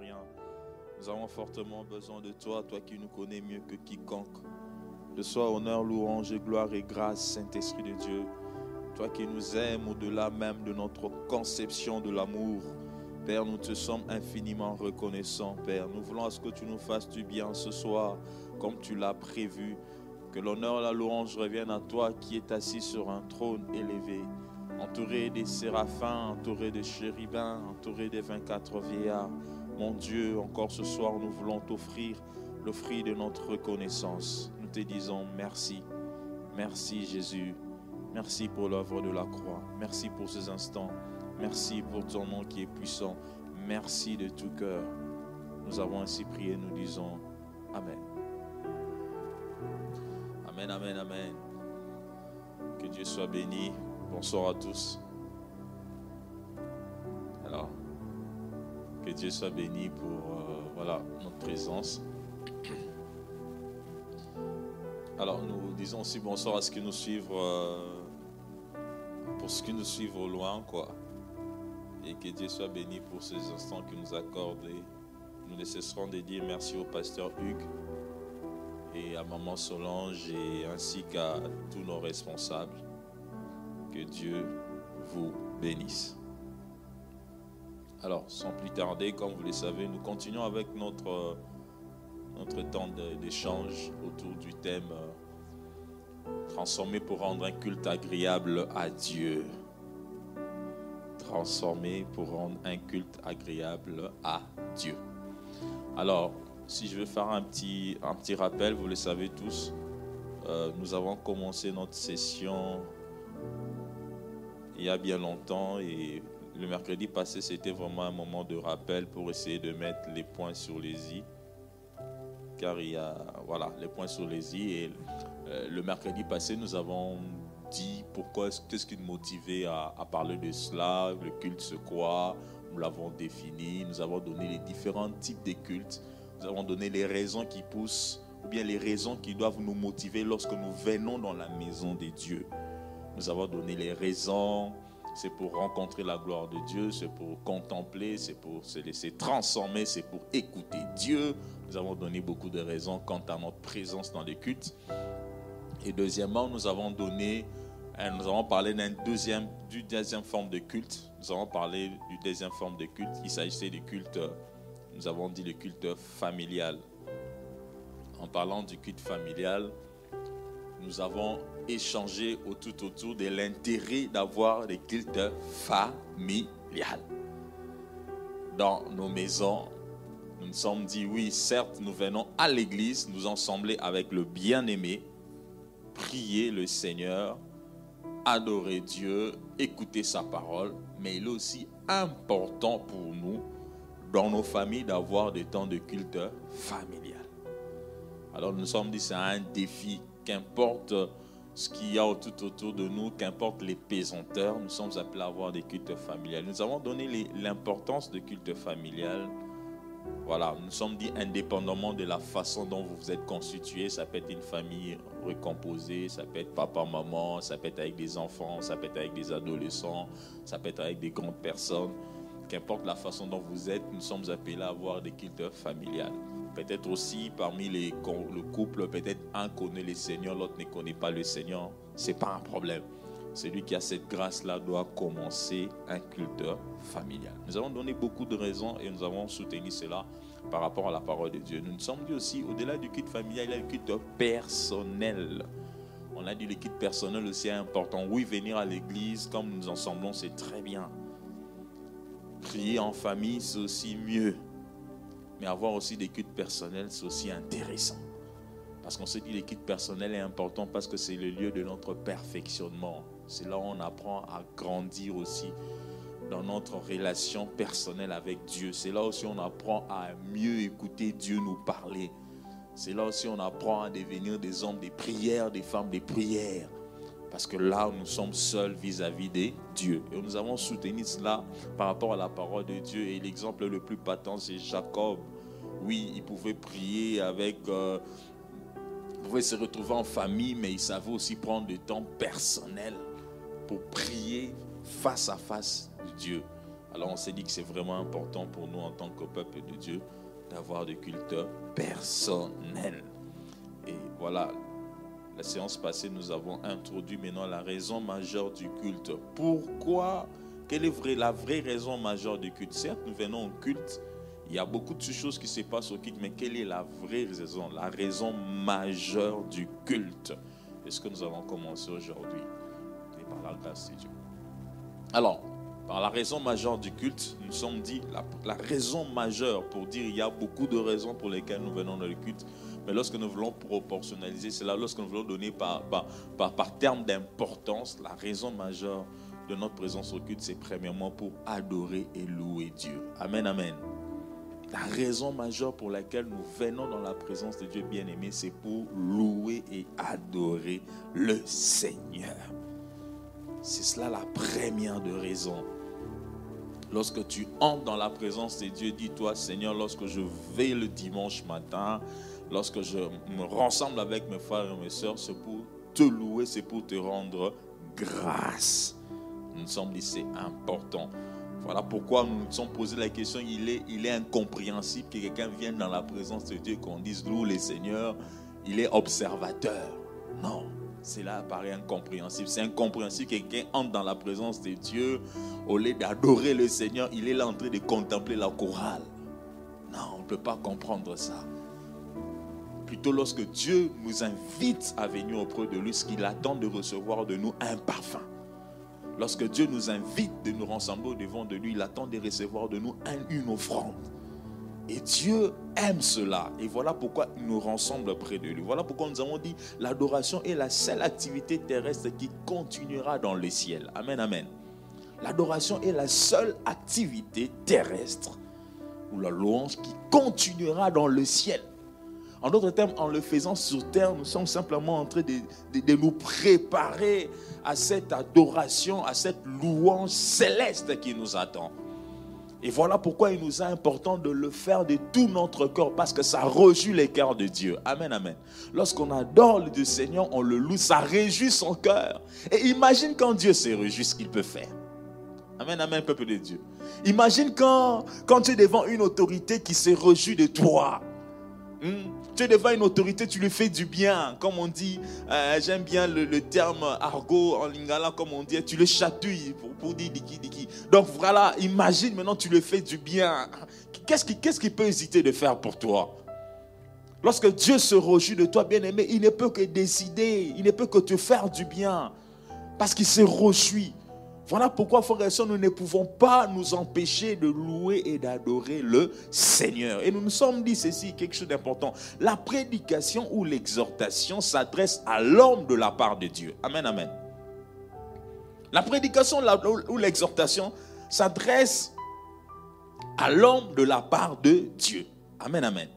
rien. Nous avons fortement besoin de toi, toi qui nous connais mieux que quiconque. De soi honneur, louange, gloire et grâce, Saint-Esprit de Dieu. Toi qui nous aimes au-delà même de notre conception de l'amour. Père, nous te sommes infiniment reconnaissants, Père. Nous voulons à ce que tu nous fasses du bien ce soir, comme tu l'as prévu. Que l'honneur et la louange reviennent à toi qui es assis sur un trône élevé, entouré des séraphins, entouré des chérubins, entouré des 24 vieillards. Mon Dieu, encore ce soir, nous voulons t'offrir le fruit de notre reconnaissance. Nous te disons merci. Merci Jésus. Merci pour l'œuvre de la croix. Merci pour ces instants. Merci pour ton nom qui est puissant. Merci de tout cœur. Nous avons ainsi prié, nous disons Amen. Amen, amen, amen. Que Dieu soit béni. Bonsoir à tous. Que Dieu soit béni pour euh, voilà, notre présence. Alors, nous disons aussi bonsoir à ceux qui nous suivent, euh, pour ceux qui nous suivent au loin, quoi. Et que Dieu soit béni pour ces instants qu'il nous accorde. Nous ne cesserons de dire merci au pasteur Hugues et à Maman Solange et ainsi qu'à tous nos responsables. Que Dieu vous bénisse. Alors, sans plus tarder, comme vous le savez, nous continuons avec notre, notre temps d'échange autour du thème euh, Transformer pour rendre un culte agréable à Dieu. Transformer pour rendre un culte agréable à Dieu. Alors, si je veux faire un petit, un petit rappel, vous le savez tous, euh, nous avons commencé notre session il y a bien longtemps et le mercredi passé, c'était vraiment un moment de rappel pour essayer de mettre les points sur les i. Car il y a, voilà, les points sur les i. Et euh, le mercredi passé, nous avons dit pourquoi, qu'est-ce qui nous motivait à, à, parler de cela, le culte c'est quoi, nous l'avons défini, nous avons donné les différents types de cultes, nous avons donné les raisons qui poussent, ou bien les raisons qui doivent nous motiver lorsque nous venons dans la maison de Dieu. Nous avons donné les raisons, c'est pour rencontrer la gloire de Dieu, c'est pour contempler, c'est pour se laisser transformer, c'est pour écouter Dieu. Nous avons donné beaucoup de raisons quant à notre présence dans les cultes. Et deuxièmement, nous avons donné, nous avons parlé d'une deuxième, du deuxième forme de culte. Nous avons parlé du deuxième forme de culte. Il s'agissait du culte, nous avons dit le culte familial. En parlant du culte familial, nous avons échangé au tout autour de l'intérêt d'avoir des cultes familiales. Dans nos maisons, nous nous sommes dit, oui, certes, nous venons à l'église, nous ensembler avec le bien-aimé, prier le Seigneur, adorer Dieu, écouter sa parole, mais il est aussi important pour nous, dans nos familles, d'avoir des temps de culte familial. Alors nous nous sommes dit, c'est un défi qu'importe ce qu'il y a tout autour de nous, qu'importe les pesanteurs, nous sommes appelés à avoir des cultes familiales. Nous avons donné l'importance de culte familial. Voilà, nous sommes dit indépendamment de la façon dont vous vous êtes constitué, ça peut être une famille recomposée, ça peut être papa, maman, ça peut être avec des enfants, ça peut être avec des adolescents, ça peut être avec des grandes personnes. Qu'importe la façon dont vous êtes, nous sommes appelés à avoir des cultes familiales. Peut-être aussi parmi les, le couple, peut-être un connaît le Seigneur, l'autre ne connaît pas le Seigneur. Ce n'est pas un problème. Celui qui a cette grâce-là doit commencer un culte familial. Nous avons donné beaucoup de raisons et nous avons soutenu cela par rapport à la parole de Dieu. Nous nous sommes dit aussi, au-delà du culte familial, il y a le culte personnel. On a dit le culte personnel aussi est important. Oui, venir à l'église comme nous ensemblons, c'est très bien. Prier en famille, c'est aussi mieux. Mais avoir aussi des cultes personnels, c'est aussi intéressant. Parce qu'on se dit que le culte personnel est important parce que c'est le lieu de notre perfectionnement. C'est là où on apprend à grandir aussi dans notre relation personnelle avec Dieu. C'est là aussi on apprend à mieux écouter Dieu nous parler. C'est là aussi on apprend à devenir des hommes des prières, des femmes des prières. Parce que là, nous sommes seuls vis-à-vis de Dieu. Et nous avons soutenu cela par rapport à la parole de Dieu. Et l'exemple le plus patent, c'est Jacob. Oui, il pouvait prier avec... Euh, il pouvait se retrouver en famille, mais il savait aussi prendre du temps personnel pour prier face à face de Dieu. Alors on s'est dit que c'est vraiment important pour nous en tant que peuple de Dieu d'avoir des cultes personnels. Et voilà, la séance passée, nous avons introduit maintenant la raison majeure du culte. Pourquoi? Quelle est la vraie raison majeure du culte? Certes, nous venons au culte, il y a beaucoup de choses qui se passent au culte, mais quelle est la vraie raison La raison majeure du culte? est ce que nous avons commencé aujourd'hui? Et par la grâce de Dieu. Alors, par la raison majeure du culte, nous sommes dit, la, raison majeure pour dire il y a beaucoup de raisons pour lesquelles nous venons dans le culte, mais lorsque nous voulons proportionnaliser cela, lorsque nous voulons donner par, par, par, terme d'importance, la raison majeure de notre présence au culte, c'est premièrement pour adorer et louer Dieu. Amen, amen. La raison majeure pour laquelle nous venons dans la présence de Dieu bien-aimé, c'est pour louer et adorer le Seigneur. C'est cela la première de raison. Lorsque tu entres dans la présence de Dieu, dis-toi, Seigneur, lorsque je vais le dimanche matin, lorsque je me rassemble avec mes frères et mes soeurs, c'est pour te louer, c'est pour te rendre grâce. Nous sommes dit, c'est important. Voilà pourquoi nous nous sommes posé la question, il est, il est incompréhensible que quelqu'un vienne dans la présence de Dieu, qu'on dise loue les seigneurs, il est observateur. Non, cela paraît incompréhensible. C'est incompréhensible que quelqu'un entre dans la présence de Dieu, au lieu d'adorer le Seigneur, il est là en train de contempler la chorale. Non, on ne peut pas comprendre ça. Plutôt lorsque Dieu nous invite à venir auprès de lui, ce qu'il attend de recevoir de nous un parfum. Lorsque Dieu nous invite de nous rassembler devant de lui, il attend de recevoir de nous une offrande. Et Dieu aime cela. Et voilà pourquoi il nous rassemble près de lui. Voilà pourquoi nous avons dit l'adoration est la seule activité terrestre qui continuera dans le ciel. Amen, amen. L'adoration est la seule activité terrestre ou la louange qui continuera dans le ciel. En d'autres termes, en le faisant sur terre, nous sommes simplement en train de, nous préparer à cette adoration, à cette louange céleste qui nous attend. Et voilà pourquoi il nous est important de le faire de tout notre corps, parce que ça réjouit les cœurs de Dieu. Amen, amen. Lorsqu'on adore le Seigneur, on le loue, ça réjouit son cœur. Et imagine quand Dieu se réjouit ce qu'il peut faire. Amen, amen, peuple de Dieu. Imagine quand, quand tu es devant une autorité qui se réjouit de toi. Hmm? Tu es devant une autorité, tu lui fais du bien. Comme on dit, euh, j'aime bien le, terme argot en lingala, comme on dit, tu le chatouilles pour, dire diki diki. Donc voilà, imagine maintenant tu lui fais du bien. Qu'est-ce qui, qu'est-ce qui peut hésiter de faire pour toi? Lorsque Dieu se réjouit de toi, bien-aimé, il ne peut que décider, il ne peut que te faire du bien. Parce qu'il se réjouit. Voilà pourquoi, frères et nous ne pouvons pas nous empêcher de louer et d'adorer le Seigneur. Et nous nous sommes dit ceci, quelque chose d'important. La prédication ou l'exhortation s'adresse à l'homme de la part de Dieu. Amen, amen. La prédication ou l'exhortation s'adresse à l'homme de la part de Dieu. Amen, amen.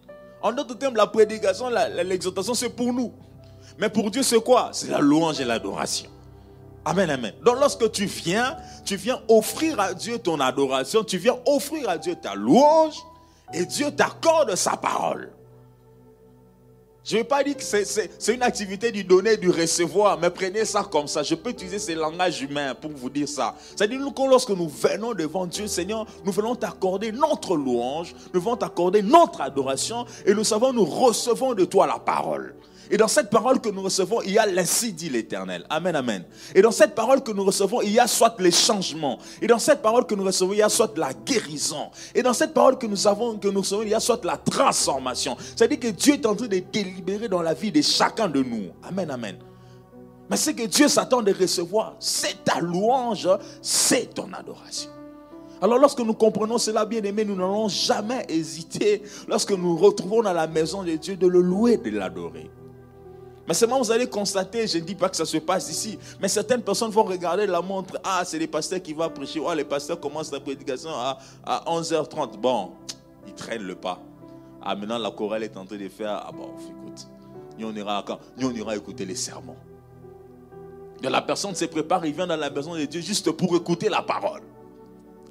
En d'autres termes, la prédication, l'exhortation, c'est pour nous. Mais pour Dieu, c'est quoi? C'est la louange et l'adoration. Amen, amen. Donc lorsque tu viens, tu viens offrir à Dieu ton adoration, tu viens offrir à Dieu ta louange, et Dieu t'accorde sa parole. Je ne vais pas dire que c'est une activité du donner, du recevoir, mais prenez ça comme ça. Je peux utiliser ce langage humain pour vous dire ça. C'est-à-dire que lorsque nous venons devant Dieu, Seigneur, nous venons t'accorder notre louange, nous venons t'accorder notre adoration, et nous savons, nous recevons de toi la parole. Et dans cette parole que nous recevons, il y a l'ainsi dit l'Éternel. Amen, amen. Et dans cette parole que nous recevons, il y a soit les changements. Et dans cette parole que nous recevons, il y a soit la guérison. Et dans cette parole que nous avons, que nous recevons, il y a soit la transformation. C'est-à-dire que Dieu est en train de délibérer dans la vie de chacun de nous. Amen, amen. Mais ce que Dieu s'attend de recevoir, c'est ta louange, c'est ton adoration. Alors lorsque nous comprenons cela, bien aimé, nous n'allons jamais hésiter, lorsque nous nous retrouvons dans la maison de Dieu, de le louer, de l'adorer. Mais seulement vous allez constater, je ne dis pas que ça se passe ici, mais certaines personnes vont regarder la montre. Ah, c'est les pasteurs qui vont prêcher. Oh, les pasteurs commencent la prédication à, à 11h30. Bon, ils traînent le pas. Ah, maintenant la chorale est en train de faire. Ah bon, écoute, nous on ira, nous on ira écouter les sermons. La personne se prépare, il vient dans la maison de Dieu juste pour écouter la parole.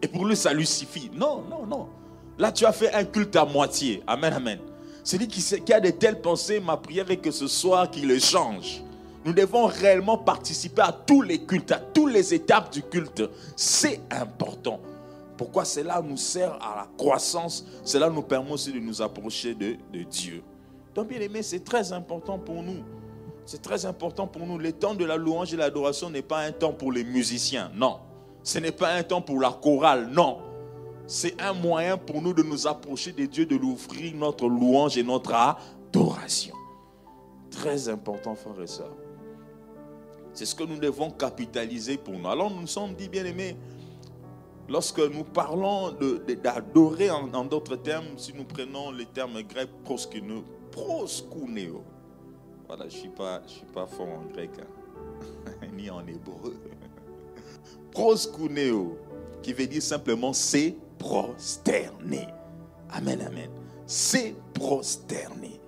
Et pour lui, ça lui suffit. Non, non, non. Là, tu as fait un culte à moitié. Amen, amen. Celui qui, a de telles pensées, ma prière est que ce soir qu'il le change. Nous devons réellement participer à tous les cultes, à toutes les étapes du culte. C'est important Pourquoi cela nous sert à la croissance? Cela nous permet aussi de nous approcher de, de Dieu. Donc, bien aimé, c'est très important pour nous. C'est très important pour nous. Le temps de la louange et l'adoration n'est pas un temps pour les musiciens, non. Ce n'est pas un temps pour la chorale, non. C'est un moyen pour nous de nous approcher de Dieu, de lui offrir notre louange et notre adoration. Très important, frères et sœurs. C'est ce que nous devons capitaliser pour nous. Alors nous nous sommes dit, bien aimés, lorsque nous parlons d'adorer en, d'autres termes, si nous prenons le terme grec proskuneo, proskuneo. Voilà, je ne suis, pas, je suis pas fort en grec, hein. ni en hébreu. Proskuneo, qui veut dire simplement c'est prosterner. Amen, amen. C'est prosterner.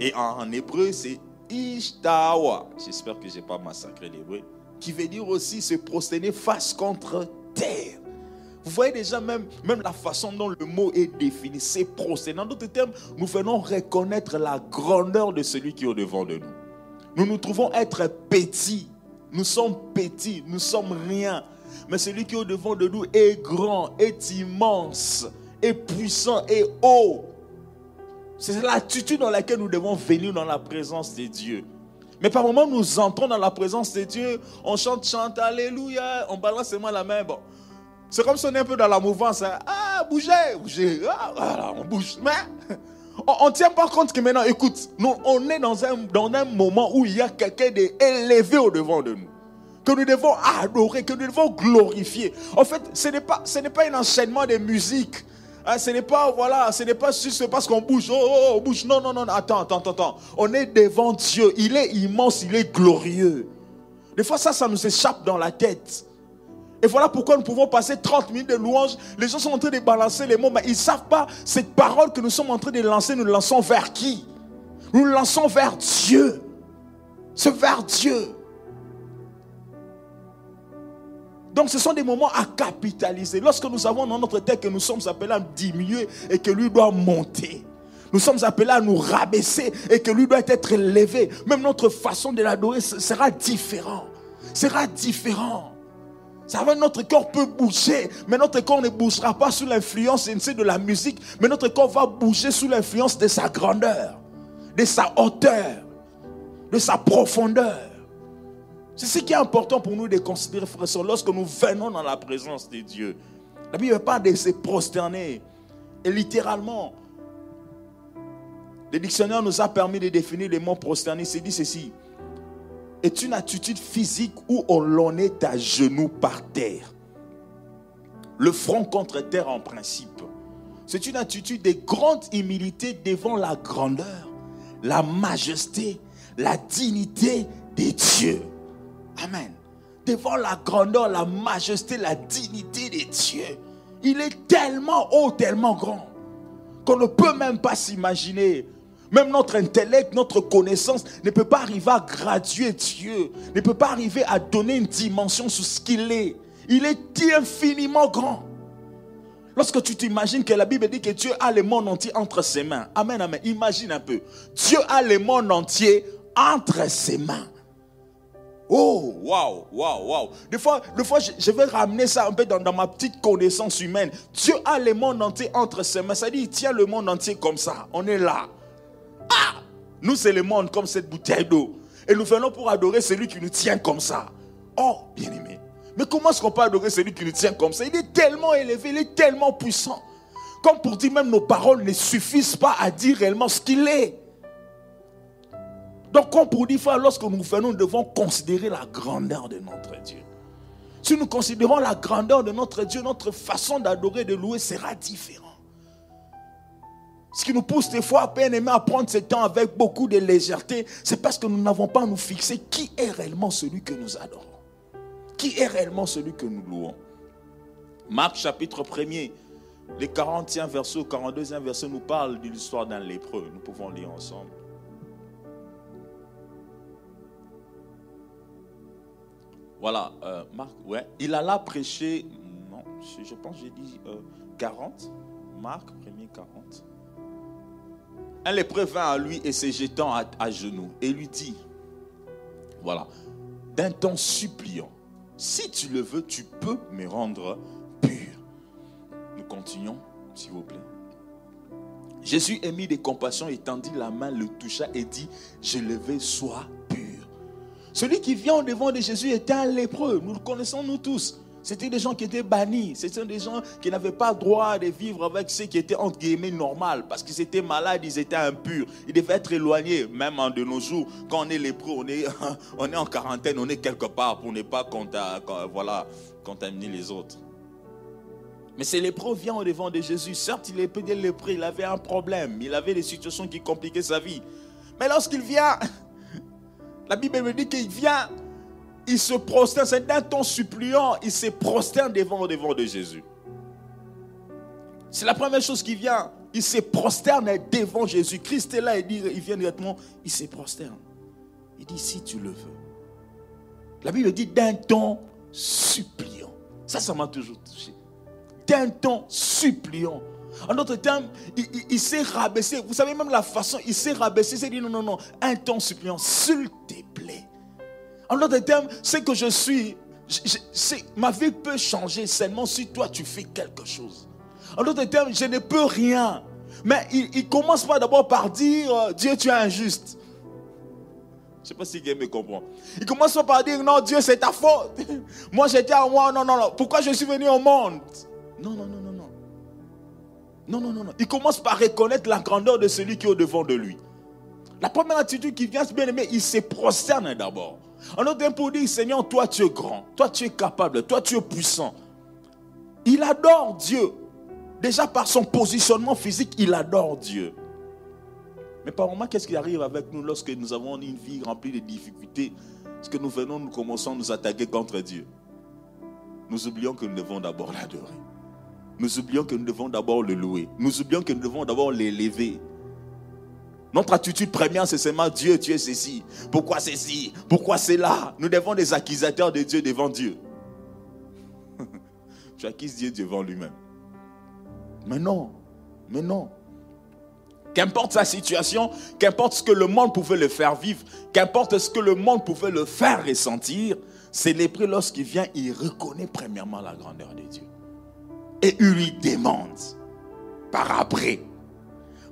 Et en, hébreu, c'est Ishtawa. J'espère que je n'ai pas massacré l'hébreu. Qui veut dire aussi se prosterner face contre terre. Vous voyez déjà même, même la façon dont le mot est défini, c'est prosterner. En d'autres termes, nous venons reconnaître la grandeur de celui qui est au-devant de nous. Nous nous trouvons être petits. Nous sommes petits, nous sommes rien. Mais celui qui est au-devant de nous est grand, est immense, est puissant, est haut. C'est l'attitude dans laquelle nous devons venir dans la présence de Dieu. Mais par moments, nous entrons dans la présence de Dieu, on chante, chante, Alléluia, on balance seulement la main. Bon. C'est comme si on est un peu dans la mouvance. Hein. Ah, bougez, bougez. Ah, voilà, on bouge. Mais on ne tient pas compte que maintenant, écoute, nous, on est dans un, dans un moment où il y a quelqu'un d'élevé au-devant de nous que nous devons adorer, que nous devons glorifier. En fait, ce n'est pas, ce n'est pas un enchaînement de musique. Hein, ce n'est pas, voilà, ce n'est pas juste parce qu'on bouge, oh, oh, oh, on bouge. Non, non, non, attends, attends, attends. On est devant Dieu. Il est immense, il est glorieux. Des fois, ça, ça nous échappe dans la tête. Et voilà pourquoi nous pouvons passer 30 minutes de louange. Les gens sont en train de balancer les mots, mais ils ne savent pas cette parole que nous sommes en train de lancer. Nous lançons vers qui? Nous lançons vers Dieu. C'est vers Dieu. Donc ce sont des moments à capitaliser. Lorsque nous avons dans notre tête que nous sommes appelés à diminuer et que lui doit monter. Nous sommes appelés à nous rabaisser et que lui doit être élevé. Même notre façon de l'adorer sera différent. Sera différent. Ça va, notre corps peut bouger, mais notre corps ne bougera pas sous l'influence de la musique, mais notre corps va bouger sous l'influence de sa grandeur, de sa hauteur, de sa profondeur. C'est ce qui est important pour nous de considérer, frères et lorsque nous venons dans la présence de Dieu. La Bible parle de se prosterner. Et littéralement, le dictionnaire nous a permis de définir le mot prosterner. C'est dit ceci est une attitude physique où on l'en est à genoux par terre? Le front contre terre en principe. C'est une attitude de grande humilité devant la grandeur, la majesté, la dignité des dieux. Amen. Devant la grandeur, la majesté, la dignité des dieux. Il est tellement haut, tellement grand, qu'on ne peut même pas s'imaginer. Même notre intellect, notre connaissance ne peut pas arriver à graduer Dieu, ne peut pas arriver à donner une dimension sur ce qu'il est. Il est infiniment grand. Lorsque tu t'imagines que la Bible dit que Dieu a le monde entier entre ses mains. Amen, amen. Imagine un peu. Dieu a le monde entier entre ses mains. Oh, waouh, waouh, waouh. Des fois, fois je, vais ramener ça un peu dans, ma petite connaissance humaine. Dieu a le monde entier entre ses mains. Ça dit, il tient le monde entier comme ça. On est là. Ah Nous, c'est le monde comme cette bouteille d'eau. Et nous venons pour adorer celui qui nous tient comme ça. Oh, bien aimé. Mais comment est-ce qu'on peut adorer celui qui nous tient comme ça? Il est tellement élevé, il est tellement puissant. Comme pour dire, même nos paroles ne suffisent pas à dire réellement ce qu'il est. Donc, comme pour dire, lorsque nous venons, nous devons considérer la grandeur de notre Dieu. Si nous considérons la grandeur de notre Dieu, notre façon d'adorer, de louer sera différente. Ce qui nous pousse des fois à peine aimer à prendre ce temps avec beaucoup de légèreté, c'est parce que nous n'avons pas à nous fixer qui est réellement celui que nous adorons. Qui est réellement celui que nous louons. Marc chapitre 1er, les 40e verset, 42e verset nous parle de l'histoire d'un lépreux. Nous pouvons lire ensemble. Voilà, euh, Marc, ouais. Il alla prêcher, non, je, pense que j'ai dit 40. Euh, Marc, premier 40. Un lépreux vint à lui et se jetant à, genoux et lui dit, voilà, d'un ton suppliant, si tu le veux, tu peux me rendre pur. continuons, s'il vous plaît. Jésus émit des compassions, étendit la main, le toucha et dit, je le vais, sois. Celui qui vient devant de Jésus était un lépreux, nous le connaissons nous tous. C'était des gens qui étaient bannis. C'était des gens qui n'avaient pas droit de vivre avec ceux qui étaient entre guillemets normal. Parce qu'ils étaient malades, ils étaient impurs. Ils devaient être éloignés. Même en de nos jours, quand on est lépreux, on est, on est en quarantaine, on est quelque part pour ne pas contaminer les autres. Mais ces lépreux vient au devant de Jésus. Certes, il était lépreux, il avait un problème. Il avait des situations qui compliquaient sa vie. Mais lorsqu'il vient, la Bible me dit qu'il vient il se prosterne, c'est d'un ton suppliant, il se prosterne devant, devant de Jésus. C'est la première chose qui vient. Il se prosterne devant Jésus. Christ est là et il vient directement, il se prosterne. Il dit, si tu le veux. La Bible dit d'un ton suppliant. Ça, ça m'a toujours touché. D'un ton suppliant. En d'autres termes, il, s'est rabaissé. Vous savez même la façon, il s'est rabaissé. Il s'est dit non, non, non, un ton suppliant. S'il te plaît, en d'autres termes, ce que je suis, ma vie peut changer seulement si toi tu fais quelque chose. En d'autres termes, je ne peux rien. Mais il, ne commence pas d'abord par dire euh, Dieu, tu es injuste. Je ne sais pas si quelqu'un me comprend. Il commence pas par dire non, Dieu, c'est ta faute. moi, j'étais à moi, non, non, non. Pourquoi je suis venu au monde? Non, non, non, non, non. Non, non, non. Il commence par reconnaître la grandeur de celui qui est au devant de lui. La première attitude qui vient, bien aimé, il se prosterne d'abord. En autre pour dire, Seigneur, toi tu es grand, toi tu es capable, toi tu es puissant. Il adore Dieu. Déjà par son positionnement physique, il adore Dieu. Mais par moment, qu'est-ce qui arrive avec nous lorsque nous avons une vie remplie de difficultés? Parce que nous venons, nous commençons à nous attaquer contre Dieu. Nous oublions que nous devons d'abord l'adorer. Nous oublions que nous devons d'abord le louer. Nous oublions que nous devons d'abord l'élever. Notre attitude première, c'est seulement Dieu, tu es ceci. Pourquoi ceci? Pourquoi cela? Nous devons des accusateurs de Dieu devant Dieu. tu Dieu devant lui-même. Mais non, mais non. Qu'importe sa situation, qu'importe ce que le monde pouvait le faire vivre, qu'importe ce que le monde pouvait le faire ressentir, l'épris lorsqu'il vient, il reconnaît premièrement la grandeur de Dieu. Et il lui demande par après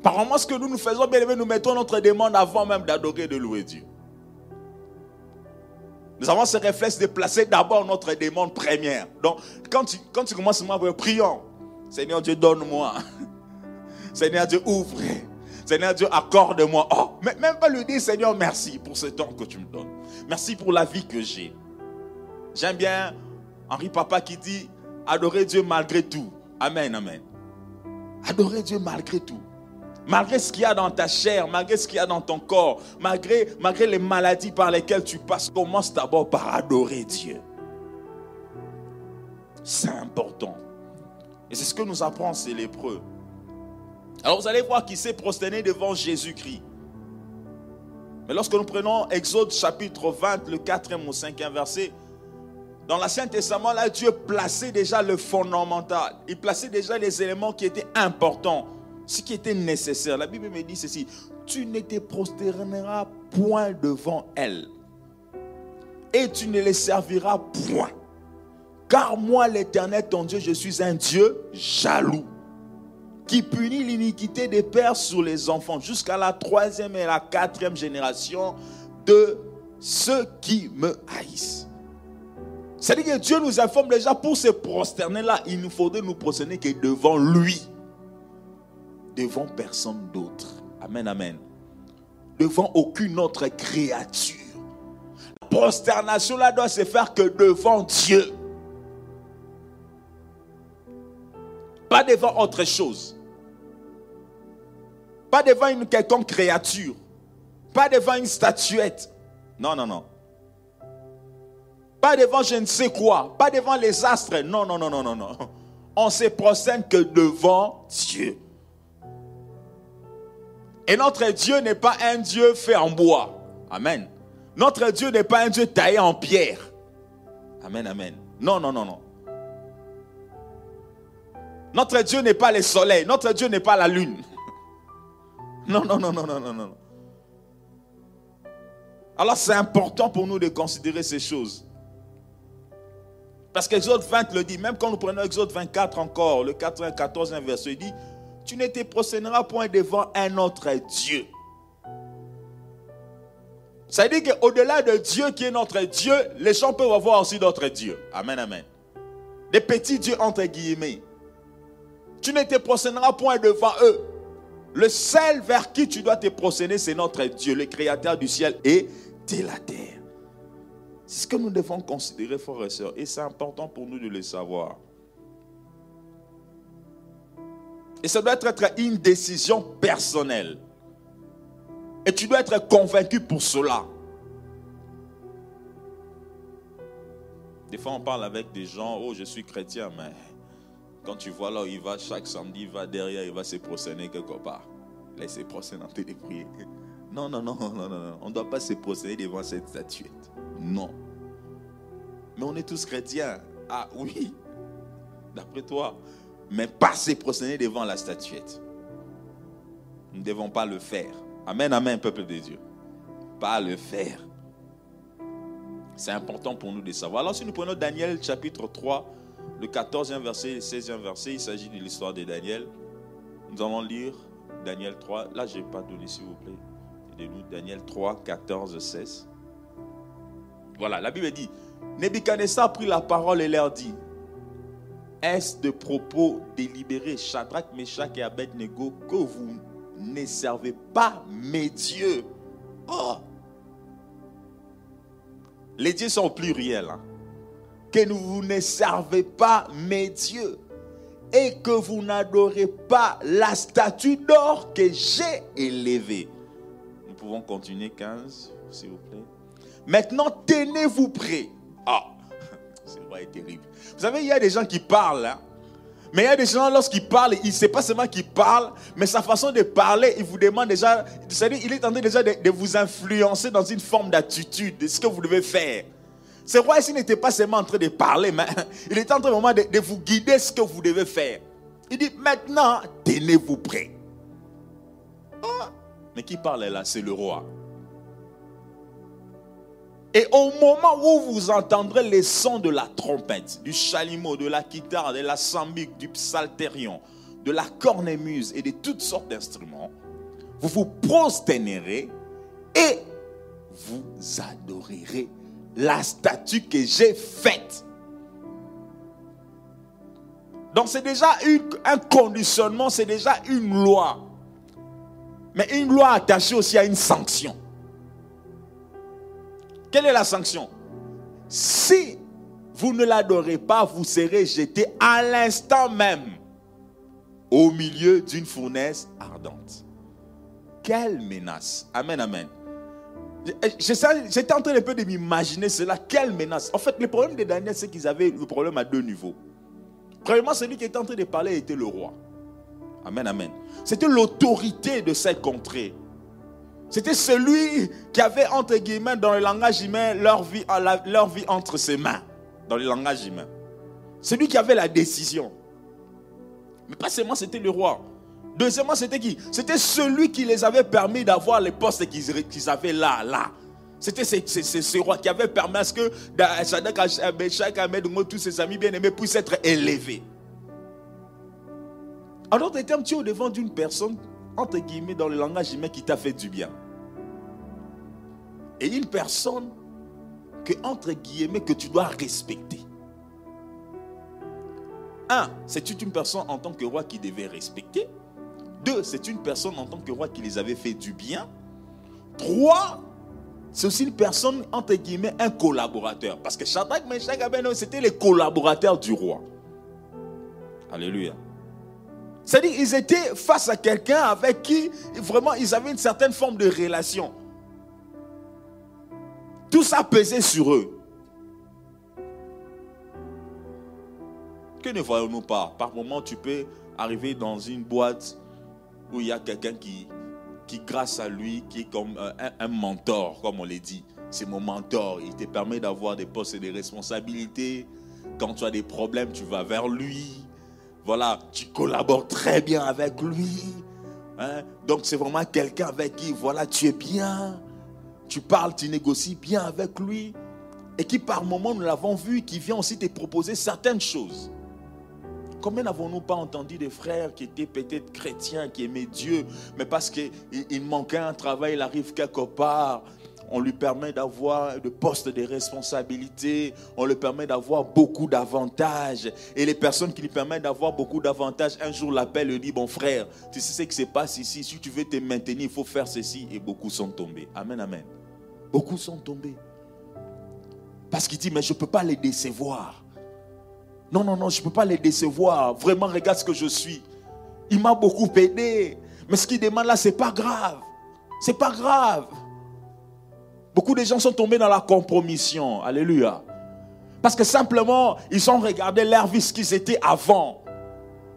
par moment, ce que nous nous faisons, bien aimé, nous mettons notre demande avant même d'adorer et de louer Dieu. Nous avons ce réflexe de placer d'abord notre demande première. Donc, quand tu, commences à prions. Seigneur Dieu, donne-moi. Seigneur Dieu, ouvre. Seigneur Dieu, accorde-moi. Oh, même pas lui dire, Seigneur, merci pour ce temps que tu me donnes. Merci pour la vie que j'ai. J'aime bien Henri Papa qui dit, adorer Dieu malgré tout. Amen, amen. Adorer Dieu malgré tout. Malgré ce qu'il y a dans ta chair, malgré ce qu'il y a dans ton corps, malgré, les maladies par lesquelles tu passes, commence d'abord par adorer Dieu. C'est important. Et c'est ce que nous apprend ces lépreux. Alors vous allez voir qu'il s'est prosterné devant Jésus-Christ. Mais lorsque nous prenons Exode chapitre 20, le 4e ou 5e verset, dans l'Ancien Testament, là, Dieu plaçait déjà le fondamental. Il plaçait déjà les éléments qui étaient importants ce qui était nécessaire. La Bible me dit ceci, tu ne te prosterneras point devant elle et tu ne les serviras point. Car moi, l'Éternel, ton Dieu, je suis un Dieu jaloux, qui punit l'iniquité des pères sur les enfants jusqu'à la troisième et la quatrième génération de ceux qui me haïssent. C'est-à-dire que Dieu nous informe déjà pour se prosterner là, il nous faudrait nous prosterner que devant lui devant personne d'autre. Amen, amen. Devant aucune autre créature. La prosternation là doit se faire que devant Dieu. Pas devant autre chose. Pas devant une quelconque créature. Pas devant une statuette. Non, non, non. Pas devant je ne sais quoi. Pas devant les astres. Non, non, non, non, non, non. On se prosterne que devant Dieu. Et notre Dieu n'est pas un Dieu fait en bois. Amen. Notre Dieu n'est pas un Dieu taillé en pierre. Amen, amen. Non, non, non, non. Notre Dieu n'est pas le soleil. Notre Dieu n'est pas la lune. Non, non, non, non, non, non, non. Alors c'est important pour nous de considérer ces choses. Parce qu'Exode 20 le dit, même quand nous prenons Exode 24 encore, le 94e verset, il dit, tu ne te procéderas point devant un autre Dieu. Ça veut dire qu'au-delà de Dieu qui est notre Dieu, les gens peuvent avoir aussi d'autres dieux. Amen, amen. Des petits dieux entre guillemets. Tu ne te procéderas point devant eux. Le seul vers qui tu dois te procéder, c'est notre Dieu, le créateur du ciel et de la terre. C'est ce que nous devons considérer, frères et sœurs. Et c'est important pour nous de le savoir. Et ça doit être une décision personnelle. Et tu dois être convaincu pour cela. Des fois, on parle avec des gens, oh, je suis chrétien, mais quand tu vois là où il va chaque samedi, il va derrière, il va se procéder quelque part. Là, il se procède en. Non, non, non, non, non, non. On ne doit pas se procéder devant cette statuette. Non. Mais on est tous chrétiens. Ah oui, d'après toi. Mais pas se procéder devant la statuette. Nous ne devons pas le faire. Amen, amen, peuple de Dieu. Pas le faire. C'est important pour nous de savoir. Alors si nous prenons Daniel chapitre 3, le 14e verset, le 16e verset, il s'agit de l'histoire de Daniel. Nous allons lire Daniel 3. Là, je n'ai pas donné, s'il vous plaît. Daniel 3, 14, 16. Voilà, la Bible dit Nebuchadnezzar prit la parole et leur dit Est-ce de propos délibérés, Shadrach, Meshach et Abednego, que vous ne servez pas mes dieux? Oh Les dieux sont pluriels. Hein que vous ne servez pas mes dieux et que vous n'adorez pas la statue d'or que j'ai élevée. Nous pouvons continuer 15, s'il vous plaît. Maintenant, tenez-vous prêts. Ah, c'est vrai terrible. Vous savez, il y a des gens qui parlent, hein. mais il y a des gens, lorsqu'ils parlent, il ne sait pas seulement qu'ils parlent, mais sa façon de parler, il vous demande déjà, c'est-à-dire, il est en train déjà de, vous influencer dans une forme d'attitude, de ce que vous devez faire. Ce roi ici n'était pas seulement en train de parler, mais il était en train vraiment de, vous guider ce que vous devez faire. Il dit, maintenant, tenez-vous prêts. Ah, mais qui parle là? C'est le roi. Et au moment où vous entendrez les sons de la trompette, du chalumeau, de la guitare, de la sambique, du psalterion, de la cornemuse et de toutes sortes d'instruments, vous vous prosternerez et vous adorerez la statue que j'ai faite. Donc c'est déjà un conditionnement, c'est déjà une loi. Mais une loi attachée aussi à une sanction. Quelle est la sanction? Si vous ne l'adorez pas, vous serez jeté à l'instant même au milieu d'une fournaise ardente. Quelle menace. Amen, amen. J'étais en train un peu de m'imaginer cela. Quelle menace. En fait, le problème de Daniel, c'est qu'ils avaient le problème à deux niveaux. Premièrement, celui qui était en train de parler était le roi. Amen, amen. C'était l'autorité de cette contrée. C'était celui qui avait, entre guillemets, dans le langage humain, leur vie, leur vie entre ses mains. Dans le langage humain. Celui qui avait la décision. Mais pas seulement c'était le roi. Deuxièmement, c'était qui? C'était celui qui les avait permis d'avoir les postes qu'ils avaient là, là. C'était ce, roi qui avait permis à ce que Shadak, Ahmed, tous ses amis bien-aimés puissent être élevés. En d'autres termes, tu es au devant d'une personne, entre guillemets, dans le langage humain, qui t'a fait du bien. Et une personne que, entre guillemets, que tu dois respecter. Un, c'est une personne en tant que roi qui devait respecter. Deux, c'est une personne en tant que roi qui les avait fait du bien. Trois, c'est aussi une personne, entre guillemets, un collaborateur. Parce que Shadrach, Meshach, Abednego, c'était les collaborateurs du roi. Alléluia. C'est-à-dire qu'ils étaient face à quelqu'un avec qui, vraiment, ils avaient une certaine forme de relation. Tout ça pesait sur eux. Que ne voyons-nous pas? Par moment, tu peux arriver dans une boîte où il y a quelqu'un qui, qui, grâce à lui, qui est comme un, mentor, comme on l'a dit. C'est mon mentor. Il te permet d'avoir des postes et des responsabilités. Quand tu as des problèmes, tu vas vers lui. Voilà, tu collabores très bien avec lui. Hein. Donc c'est vraiment quelqu'un avec qui, voilà, tu es bien. Tu parles, tu négocies bien avec lui. et qui par moment, nous l'avons vu, qui vient aussi te proposer certaines choses. Combien n'avons-nous pas entendu des frères qui étaient peut-être chrétiens, qui aimaient Dieu, mais parce qu'il manquait un travail, il arrive quelque part, on lui permet d'avoir de postes de responsabilité, on lui permet d'avoir beaucoup d'avantages. Et les personnes qui lui permettent d'avoir beaucoup d'avantages, un jour l'appellent et dit, bon frère, tu sais ce qui se passe ici, si tu veux te maintenir, il faut faire ceci. Et beaucoup sont tombés. Amen, amen. Beaucoup sont tombés. Parce qu'il dit, mais je ne peux pas les décevoir. Non, non, non, je ne peux pas les décevoir. Vraiment, regarde ce que je suis. Il m'a beaucoup aidé. Mais ce qu'il demande là, ce n'est pas grave. Ce n'est pas grave. Beaucoup de gens sont tombés dans la compromission. Alléluia. Parce que simplement, ils ont regardé leur vie, ce qu'ils étaient avant.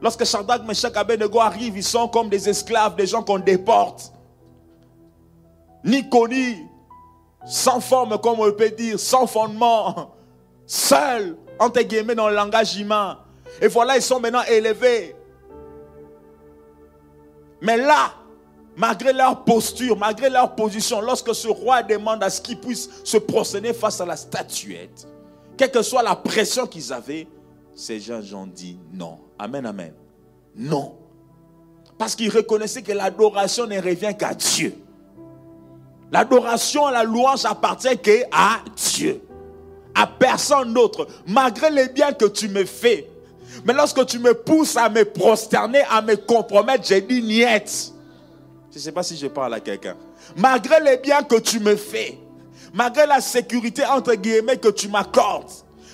Lorsque Shadrach, Meshach, Abednego arrivent, ils sont comme des esclaves, des gens qu'on déporte. Ni connus, sans forme, comme on peut dire, sans fondement, seuls, entre guillemets, dans le langage humain. Et voilà, ils sont maintenant élevés. Mais là, malgré leur posture, malgré leur position, lorsque ce roi demande à ce qu'ils puissent se prosterner face à la statuette, quelle que soit la pression qu'ils avaient, ces gens ont dit non. Amen, amen. Non. Parce qu'ils reconnaissaient que l'adoration ne revient qu'à Dieu. L'adoration, la louange appartient qu'à Dieu. À personne d'autre. Malgré les biens que tu me fais. Mais lorsque tu me pousses à me prosterner, à me compromettre, j'ai dit niet. Je ne sais pas si je parle à quelqu'un. Malgré les biens que tu me fais, malgré la sécurité entre guillemets que tu m'accordes,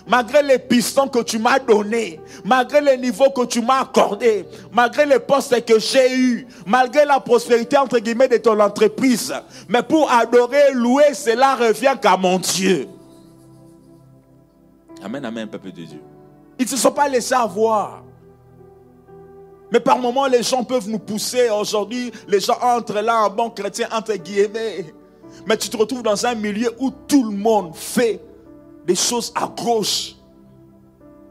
malgré les pistons que tu m'as donnés, malgré les niveaux que tu m'as accordés, malgré les postes que j'ai eus, malgré la prospérité entre guillemets de ton entreprise, mais pour adorer, louer, cela revient qu'à mon Dieu. Amen, amen, peuple de Dieu. Ils ne se sont pas laissés avoir. Mais par moments, les gens peuvent nous pousser. Aujourd'hui, les gens entrent là en bon chrétien, entre guillemets. Mais tu te retrouves dans un milieu où tout le monde fait des choses à gauche.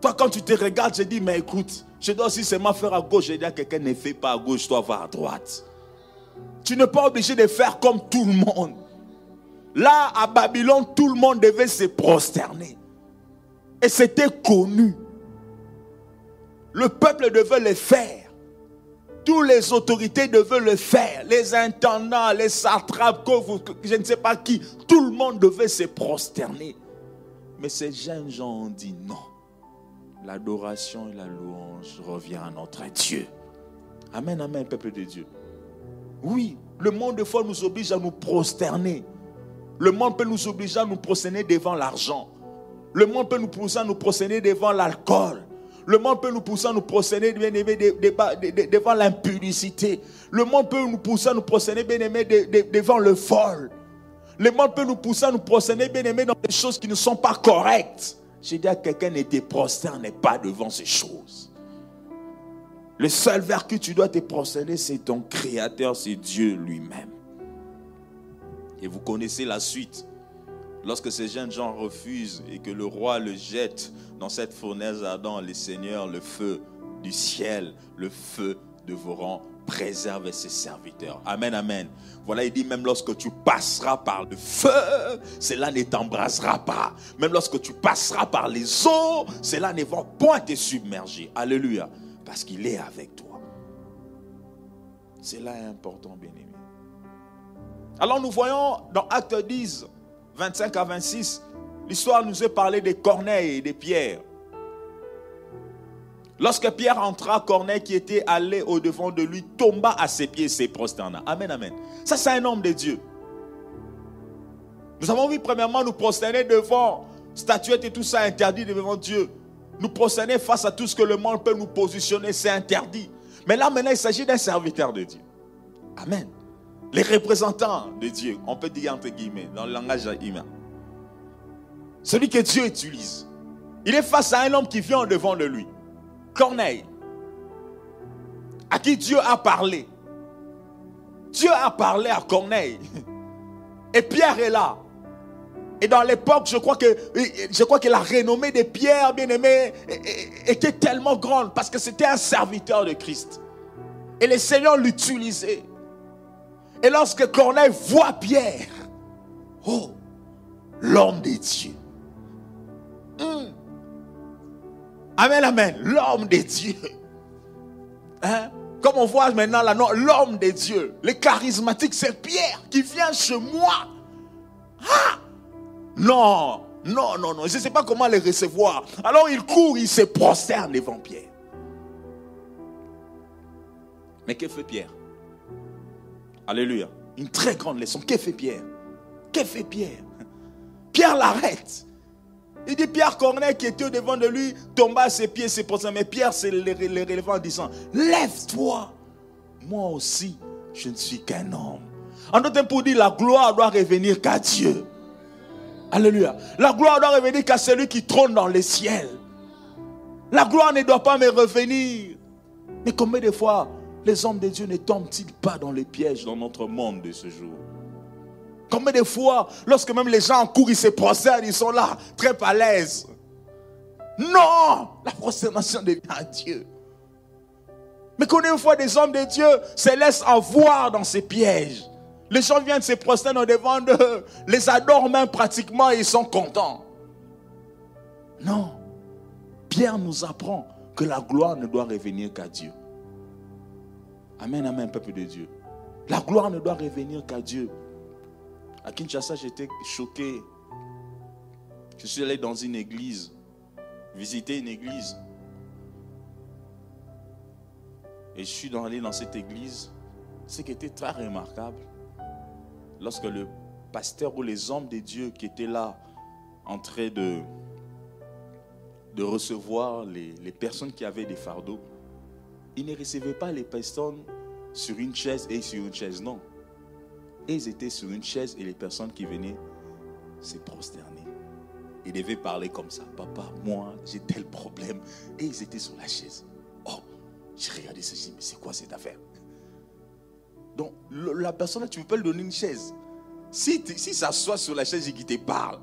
Toi, quand tu te regardes, je dis, mais écoute, je dois aussi seulement faire à gauche. Je dis à quelqu'un, ne fais pas à gauche, toi, va à droite. Tu n'es pas obligé de faire comme tout le monde. Là, à Babylone, tout le monde devait se prosterner. Et c'était connu. Le peuple devait le faire. Toutes les autorités devaient le faire. Les intendants, les satrapes, je ne sais pas qui. Tout le monde devait se prosterner. Mais ces jeunes gens ont dit non. L'adoration et la louange revient à notre Dieu. Amen, amen, peuple de Dieu. Oui, le monde de foi nous oblige à nous prosterner. Le monde peut nous obliger à nous prosterner devant l'argent. Le monde peut nous pousser à nous prosterner devant l'alcool. Le monde peut nous pousser à nous procéder, bien aimé, devant l'impudicité. Le monde peut nous pousser à nous procéder, bien aimé, devant le vol. Le monde peut nous pousser à nous procéder, bien aimé, dans des choses qui ne sont pas correctes. J'ai dit à quelqu'un, ne te n'est pas devant ces choses. Le seul vers que tu dois te procéder, c'est ton Créateur, c'est Dieu lui-même. Et vous connaissez la suite. Lorsque ces jeunes gens refusent et que le roi le jette dans cette fournaise ardente, le Seigneur, le feu du ciel, le feu de vos rangs, préserve ses serviteurs. Amen, amen. Voilà, il dit même lorsque tu passeras par le feu, cela ne t'embrasera pas. Même lorsque tu passeras par les eaux, cela ne va point te submerger. Alléluia. Parce qu'il est avec toi. Cela est important, bien-aimé. Alors nous voyons dans Acte 10, 25 à 26, l'histoire nous est parlé de Corneille et de Pierre. Lorsque Pierre entra, Corneille qui était allé au-devant de lui tomba à ses pieds et s'est prosterna. Amen, amen. Ça, c'est un homme de Dieu. Nous avons vu premièrement nous prosterner devant statuettes et tout ça interdit devant Dieu. Nous prosterner face à tout ce que le monde peut nous positionner, c'est interdit. Mais là maintenant, il s'agit d'un serviteur de Dieu. Amen les représentants de Dieu, on peut dire entre guillemets, dans le langage humain. Celui que Dieu utilise. Il est face à un homme qui vient devant de lui. Corneille. À qui Dieu a parlé. Dieu a parlé à Corneille. Et Pierre est là. Et dans l'époque, je crois que je crois que la renommée de Pierre, bien aimé, était tellement grande parce que c'était un serviteur de Christ. Et le Seigneur l'utilisait. Et lorsque Corneille voit Pierre, oh, l'homme de Dieu, Amen, amen. L'homme de Dieu. Hein? Comme on voit maintenant là, l'homme de Dieu, le charismatique, c'est Pierre qui vient chez moi. Ah! Non, non, non, non. Je ne sais pas comment le recevoir. Alors il court, il se prosterne devant Pierre. Mais que fait Pierre? Alléluia. Une très grande leçon. Que fait Pierre? Que fait Pierre? Pierre l'arrête. Il dit Pierre Corneille qui était devant de lui tomba à ses pieds, ses prosterne. Mais Pierre, c'est le, relevant en disant Lève-toi. Moi aussi, je ne suis qu'un homme. En d'autres termes, pour dire la gloire doit revenir qu'à Dieu. Alléluia. La gloire doit revenir qu'à celui qui trône dans les ciels. La gloire ne doit pas me revenir. Mais combien de fois les hommes de Dieu ne tombent-ils pas dans les pièges dans notre monde de ce jour Combien de fois, lorsque même les gens courent, ils se prosternent, ils sont là, très à l'aise. Non, la prosternation devient à Dieu. Mais combien de fois des hommes de Dieu se laissent avoir dans ces pièges? Les gens viennent se prosterner devant d'eux, les adorent même pratiquement et ils sont contents. Non. Pierre nous apprend que la gloire ne doit revenir qu'à Dieu. Amen, amen, peuple de Dieu. La gloire ne doit revenir qu'à Dieu. À Kinshasa, j'étais choqué. Je suis allé dans une église, visiter une église. Et je suis allé dans cette église. Ce qui était très remarquable, lorsque le pasteur ou les hommes de Dieu qui étaient là, en train de, de recevoir les, les personnes qui avaient des fardeaux, ils ne recevaient pas les personnes sur une chaise et sur une chaise, non. ils étaient sur une chaise et les personnes qui venaient se prosterner. Ils devaient parler comme ça. Papa, moi, j'ai tel problème. Et ils étaient sur la chaise. Oh, j'ai regardé ceci, mais c'est quoi cette affaire? Donc, la personne, tu ne peux pas lui donner une chaise. Si, si s'assoit sur la chaise et qu'il te parle,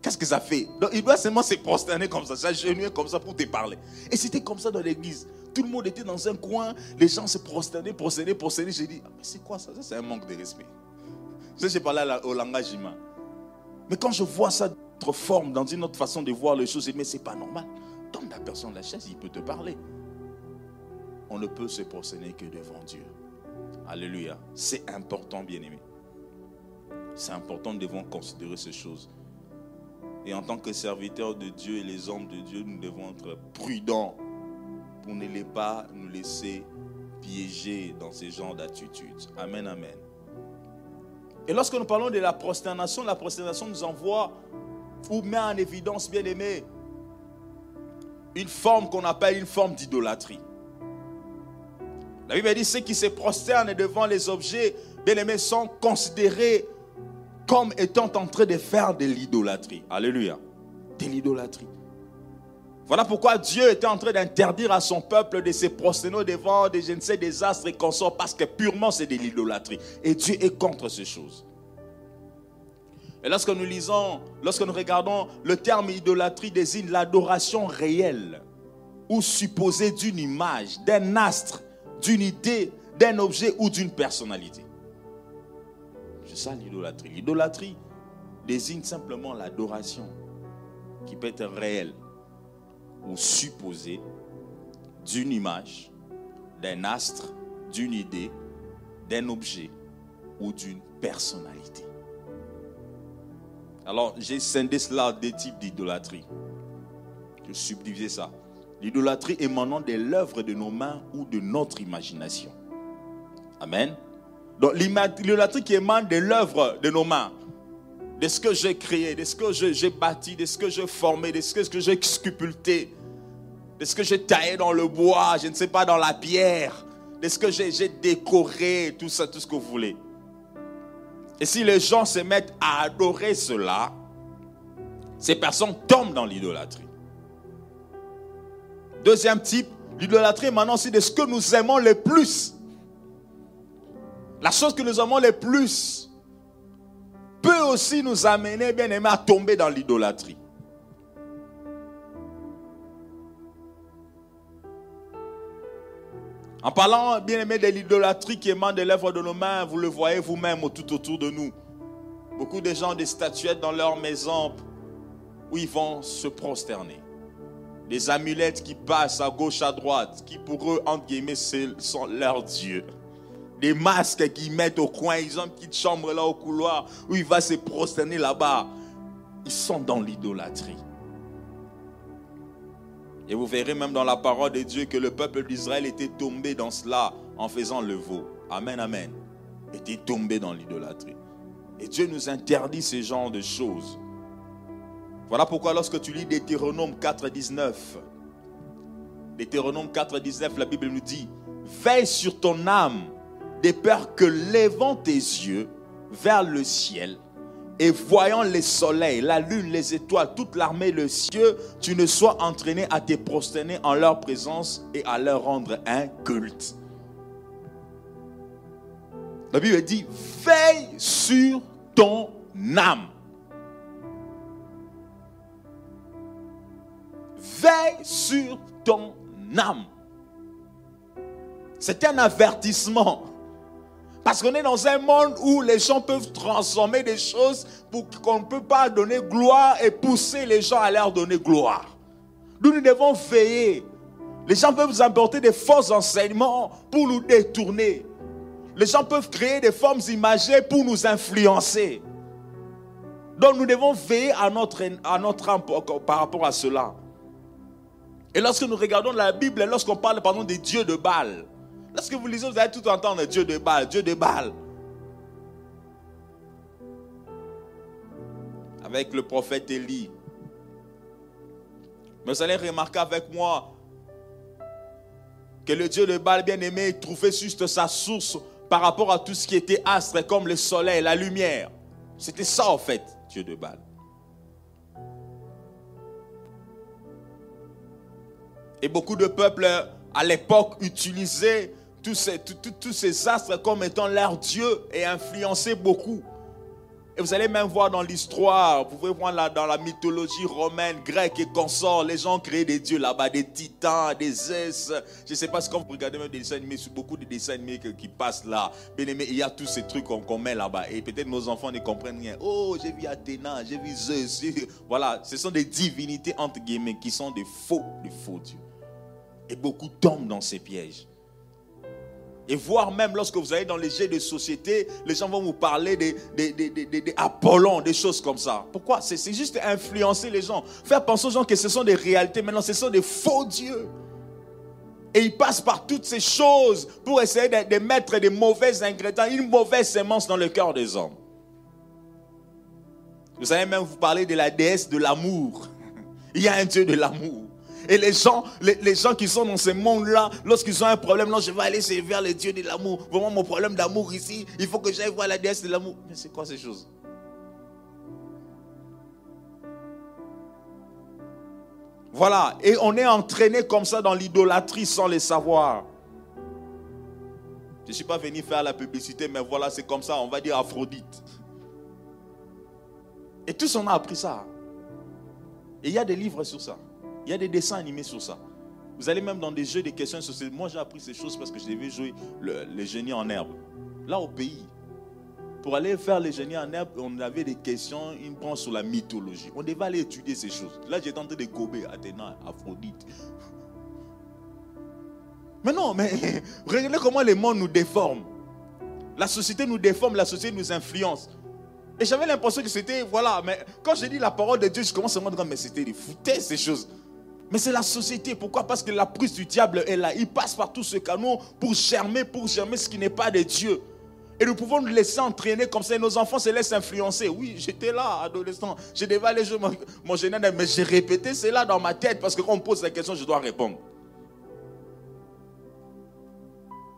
qu'est-ce que ça fait? Donc, il doit seulement se prosterner comme ça, s'agenouiller comme ça pour te parler. Et c'était comme ça dans l'église. Tout le monde était dans un coin, les gens se prosternaient, prosternaient, prosternaient. J'ai dit, ah, mais c'est quoi ça? Ça, c'est un manque de respect. Ça, j'ai parlé au langage humain. Mais quand je vois ça d'autre forme, dans une autre façon de voir les choses, je dis, mais c'est pas normal. Donne la personne la chaise, il peut te parler. On ne peut se prosterner que devant Dieu. Alléluia. C'est important, bien-aimé. C'est important, nous devons considérer ces choses. Et en tant que serviteurs de Dieu et les hommes de Dieu, nous devons être prudents pour ne pas nous laisser piéger dans ces genres d'attitudes. Amen, amen. Et lorsque nous parlons de la prosternation, la prosternation nous envoie ou met en évidence, bien aimé, une forme qu'on appelle une forme d'idolâtrie. La Bible dit ceux qui se prosternent devant les objets, bien aimés, sont considérés comme étant en train de faire de l'idolâtrie. Alléluia. De l'idolâtrie. Voilà pourquoi Dieu était en train d'interdire à son peuple de se prosterner devant des, je ne sais, des astres et consorts, parce que purement c'est de l'idolâtrie. Et Dieu est contre ces choses. Et lorsque nous lisons, lorsque nous regardons, le terme idolâtrie désigne l'adoration réelle ou supposée d'une image, d'un astre, d'une idée, d'un objet ou d'une personnalité. C'est ça l'idolâtrie. L'idolâtrie désigne simplement l'adoration qui peut être réelle ou supposé d'une image, d'un astre, d'une idée, d'un objet ou d'une personnalité. Alors, j'ai scindé cela en deux types d'idolâtrie. Je subdivisé ça. L'idolâtrie émanant de l'œuvre de nos mains ou de notre imagination. Amen. Donc, l'idolâtrie qui émane de l'œuvre de nos mains, de ce que j'ai créé, de ce que j'ai bâti, de ce que j'ai formé, de ce que j'ai sculpté, de ce que j'ai taillé dans le bois, je ne sais pas, dans la pierre, de ce que j'ai décoré, tout ça, tout ce que vous voulez. Et si les gens se mettent à adorer cela, ces personnes tombent dans l'idolâtrie. Deuxième type, l'idolâtrie maintenant c'est de ce que nous aimons le plus. La chose que nous aimons le plus peut aussi nous amener, bien aimé, à tomber dans l'idolâtrie. En parlant, bien aimé, de l'idolâtrie qui émane de l'œuvre de nos mains, vous le voyez vous-même tout autour de nous. Beaucoup de gens ont des statuettes dans leur maison où ils vont se prosterner. des amulettes qui passent à gauche, à droite, qui pour eux, entre guillemets, sont leur Dieu. Des masques qu'ils mettent au coin, ils ont une petite chambre là au couloir où il va se prosterner là-bas. Ils sont dans l'idolâtrie. Et vous verrez même dans la parole de Dieu que le peuple d'Israël était tombé dans cela en faisant le veau. Amen, amen. Était tombé dans l'idolâtrie. Et Dieu nous interdit ce genre de choses. Voilà pourquoi lorsque tu lis Deutéronome 4, 19, Deutéronome 4, 19, la Bible nous dit, veille sur ton âme, de peur que levant tes yeux vers le ciel, et voyant les soleils, la lune, les étoiles, toute l'armée, le ciel, tu ne sois entraîné à te prosterner en leur présence et à leur rendre un culte. La Bible dit, veille sur ton âme. Veille sur ton âme. C'est un avertissement. Parce qu'on est dans un monde où les gens peuvent transformer des choses pour qu'on ne peut pas donner gloire et pousser les gens à leur donner gloire. Nous, nous devons veiller. Les gens peuvent nous apporter des faux enseignements pour nous détourner. Les gens peuvent créer des formes imagées pour nous influencer. Donc nous devons veiller à notre, à notre âme par rapport à cela. Et lorsque nous regardons la Bible, lorsqu'on parle des dieux de Baal, lorsque vous lisez, vous allez tout entendre Dieu de Baal, Dieu de Baal? Avec le prophète Élie. Mais vous allez remarquer avec moi que le Dieu de Baal bien-aimé trouvait juste sa source par rapport à tout ce qui était astre, comme le soleil, la lumière. C'était ça en fait, Dieu de Baal. Et beaucoup de peuples à l'époque utilisaient tous ces, astres comme étant leur Dieu et influençaient beaucoup. Et vous allez même voir dans l'histoire, vous pouvez voir là, dans la mythologie romaine, grecque et consort, les gens créaient des dieux là-bas, des titans, des Zeus. Je ne sais pas si quand vous regardez même des dessins animés, sur beaucoup de dessins animés qui passent là, bien aimé, il y a tous ces trucs qu'on met là-bas. Et peut-être nos enfants ne comprennent rien. Oh, j'ai vu Athéna, j'ai vu Zeus. Voilà, ce sont des divinités entre guillemets qui sont des faux, des faux dieux. Et beaucoup tombent dans ces pièges. Et voire même lorsque vous allez dans les jeux de société, les gens vont vous parler des, des, des, Apollons, des choses comme ça. Pourquoi? C'est juste influencer les gens. Faire penser aux gens que ce sont des réalités. Maintenant, ce sont des faux dieux. Et ils passent par toutes ces choses pour essayer de, mettre des mauvais ingrédients, une mauvaise sémence dans le cœur des hommes. Vous allez même vous parler de la déesse de l'amour. Il y a un Dieu de l'amour. Et les gens, les, gens qui sont dans ce monde-là, lorsqu'ils ont un problème, non, je vais aller servir les dieux de l'amour. Vraiment, mon problème d'amour ici, il faut que j'aille voir la déesse de l'amour. Mais c'est quoi ces choses? Voilà, et on est entraîné comme ça dans l'idolâtrie sans les savoir. Je ne suis pas venu faire la publicité, mais voilà, c'est comme ça, on va dire Aphrodite. Et tous on a appris ça. Et il y a des livres sur ça. Il y a des dessins animés sur ça. Vous allez même dans des jeux, des questions sur ces... Moi, j'ai appris ces choses parce que je devais jouer les génies en herbe. Là, au pays. Pour aller faire les génies en herbe, on avait des questions, une branche sur la mythologie. On devait aller étudier ces choses. Là, j'ai tenté de gober Athéna, Aphrodite. Mais non, mais regardez comment le monde nous déforme. La société nous déforme, la société nous influence. Et j'avais l'impression que c'était, voilà, mais quand je dis la parole de Dieu, je commence à me dire, mais c'était des foutaises ces choses. Mais c'est la société. Pourquoi? Parce que la prise du diable est là. Il passe par tout ce canot pour germer, pour germer ce qui n'est pas de Dieu. Et nous pouvons nous laisser entraîner comme ça. Et nos enfants se laissent influencer. Oui, j'étais là, adolescent. Je devais aller jouer mon, mon mais j'ai répété cela dans ma tête parce que quand on me pose la question, je dois répondre.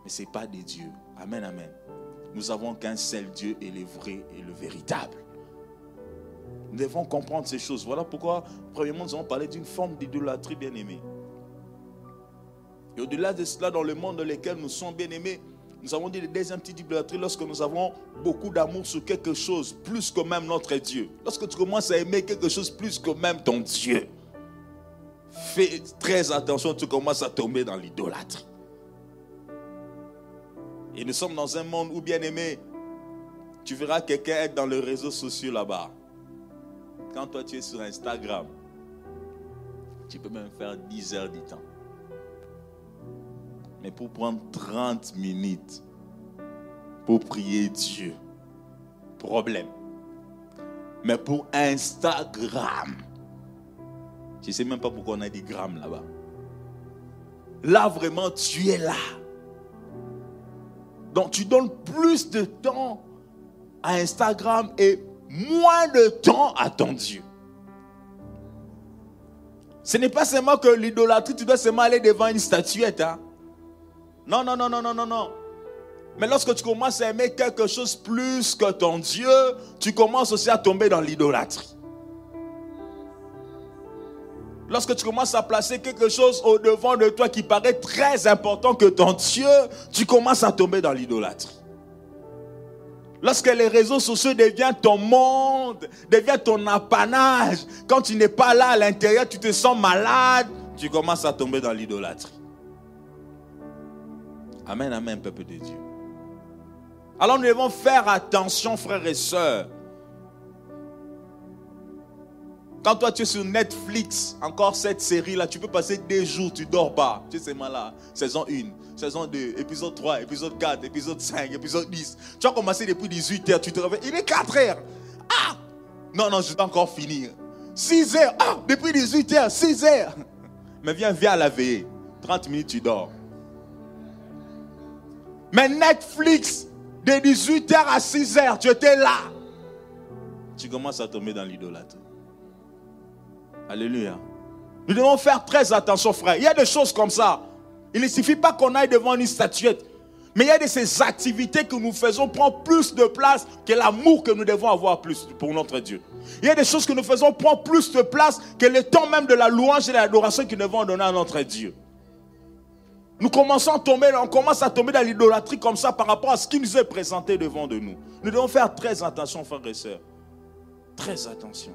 Mais ce n'est pas des dieux. Amen, amen. Nous avons qu'un seul Dieu et le vrai et le véritable. Nous devons comprendre ces choses. Voilà pourquoi, premièrement, nous avons parlé d'une forme d'idolâtrie bien-aimée. Et au-delà de cela, dans le monde dans lequel nous sommes bien-aimés, nous avons dit le deuxième type d'idolâtrie lorsque nous avons beaucoup d'amour sur quelque chose, plus que même notre Dieu. Lorsque tu commences à aimer quelque chose plus que même ton Dieu, fais très attention, tu commences à tomber dans l'idolâtrie. Et nous sommes dans un monde où, bien aimé, tu verras quelqu'un être dans les réseaux sociaux là-bas quand toi tu es sur Instagram, Tu peux même faire 10 heures du temps. Mais pour prendre 30 minutes pour prier Dieu, problème. Mais pour Instagram, je ne sais même pas pourquoi on a dit grammes là-bas. Là, vraiment, tu es là. Donc, tu donnes plus de temps à Instagram et moins de temps à ton Dieu. Ce n'est pas seulement que l'idolâtrie, tu dois seulement aller devant une statuette. Hein? Non, non, non, non, non, non, non. Mais lorsque tu commences à aimer quelque chose plus que ton Dieu, tu commences aussi à tomber dans l'idolâtrie. Lorsque tu commences à placer quelque chose au devant de toi qui paraît très important que ton Dieu, tu commences à tomber dans l'idolâtrie. Lorsque les réseaux sociaux deviennent ton monde, deviennent ton apanage, quand tu n'es pas là à l'intérieur, tu te sens malade, tu commences à tomber dans l'idolâtrie. Amen, amen, peuple de Dieu. Alors nous devons faire attention, frères et sœurs. Quand toi tu es sur Netflix, encore cette série-là, tu peux passer des jours, tu dors pas. Tu sais, là, saison 1, saison 2, épisode 3, épisode 4, épisode 5, épisode 10. Tu as commencé depuis 18h, tu te réveilles, il est 4h. Ah Non, non, je dois encore finir. 6h, ah, depuis 18h, 6h. Mais viens, viens à la veille. 30 minutes, tu dors. Mais Netflix, de 18h à 6h, tu étais là. Tu commences à tomber dans l'idolâtrie. Alléluia. Nous devons faire très attention, frère. Il y a des choses comme ça. Il ne suffit pas qu'on aille devant une statuette. Mais il y a de ces activités que nous faisons prendre plus de place que l'amour que nous devons avoir plus pour notre Dieu. Il y a des choses que nous faisons prendre plus de place que le temps même de la louange et de l'adoration que nous devons donner à notre Dieu. Nous commençons à tomber, on commence à tomber dans l'idolâtrie comme ça par rapport à ce qui nous est présenté devant de nous. Nous devons faire très attention, frères et sœurs. Très attention.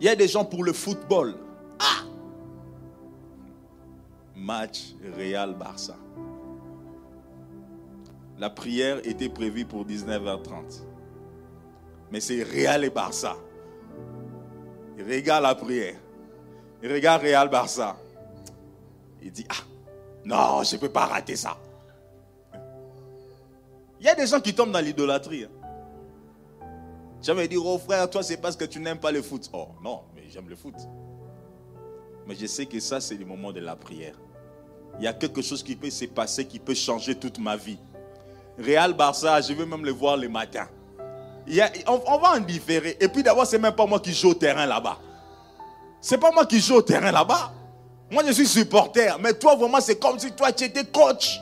Il y a des gens pour le football. Ah Match Real-Barça. La prière était prévue pour 19h30. Mais c'est Real et Barça. Il regarde la prière. Il regarde Real-Barça. Il dit, ah, non, je ne peux pas rater ça. Il y a des gens qui tombent dans l'idolâtrie. Jamais dire, oh frère, toi c'est parce que tu n'aimes pas le foot. Oh non, mais j'aime le foot. Mais je sais que ça, c'est le moment de la prière. Il y a quelque chose qui peut se passer, qui peut changer toute ma vie. Real Barça, je veux même le voir le matin. on, va en différer. Et puis d'abord, c'est même pas moi qui joue au terrain là-bas. C'est pas moi qui joue au terrain là-bas. Moi, je suis supporter. Mais toi, vraiment, c'est comme si toi, tu étais coach.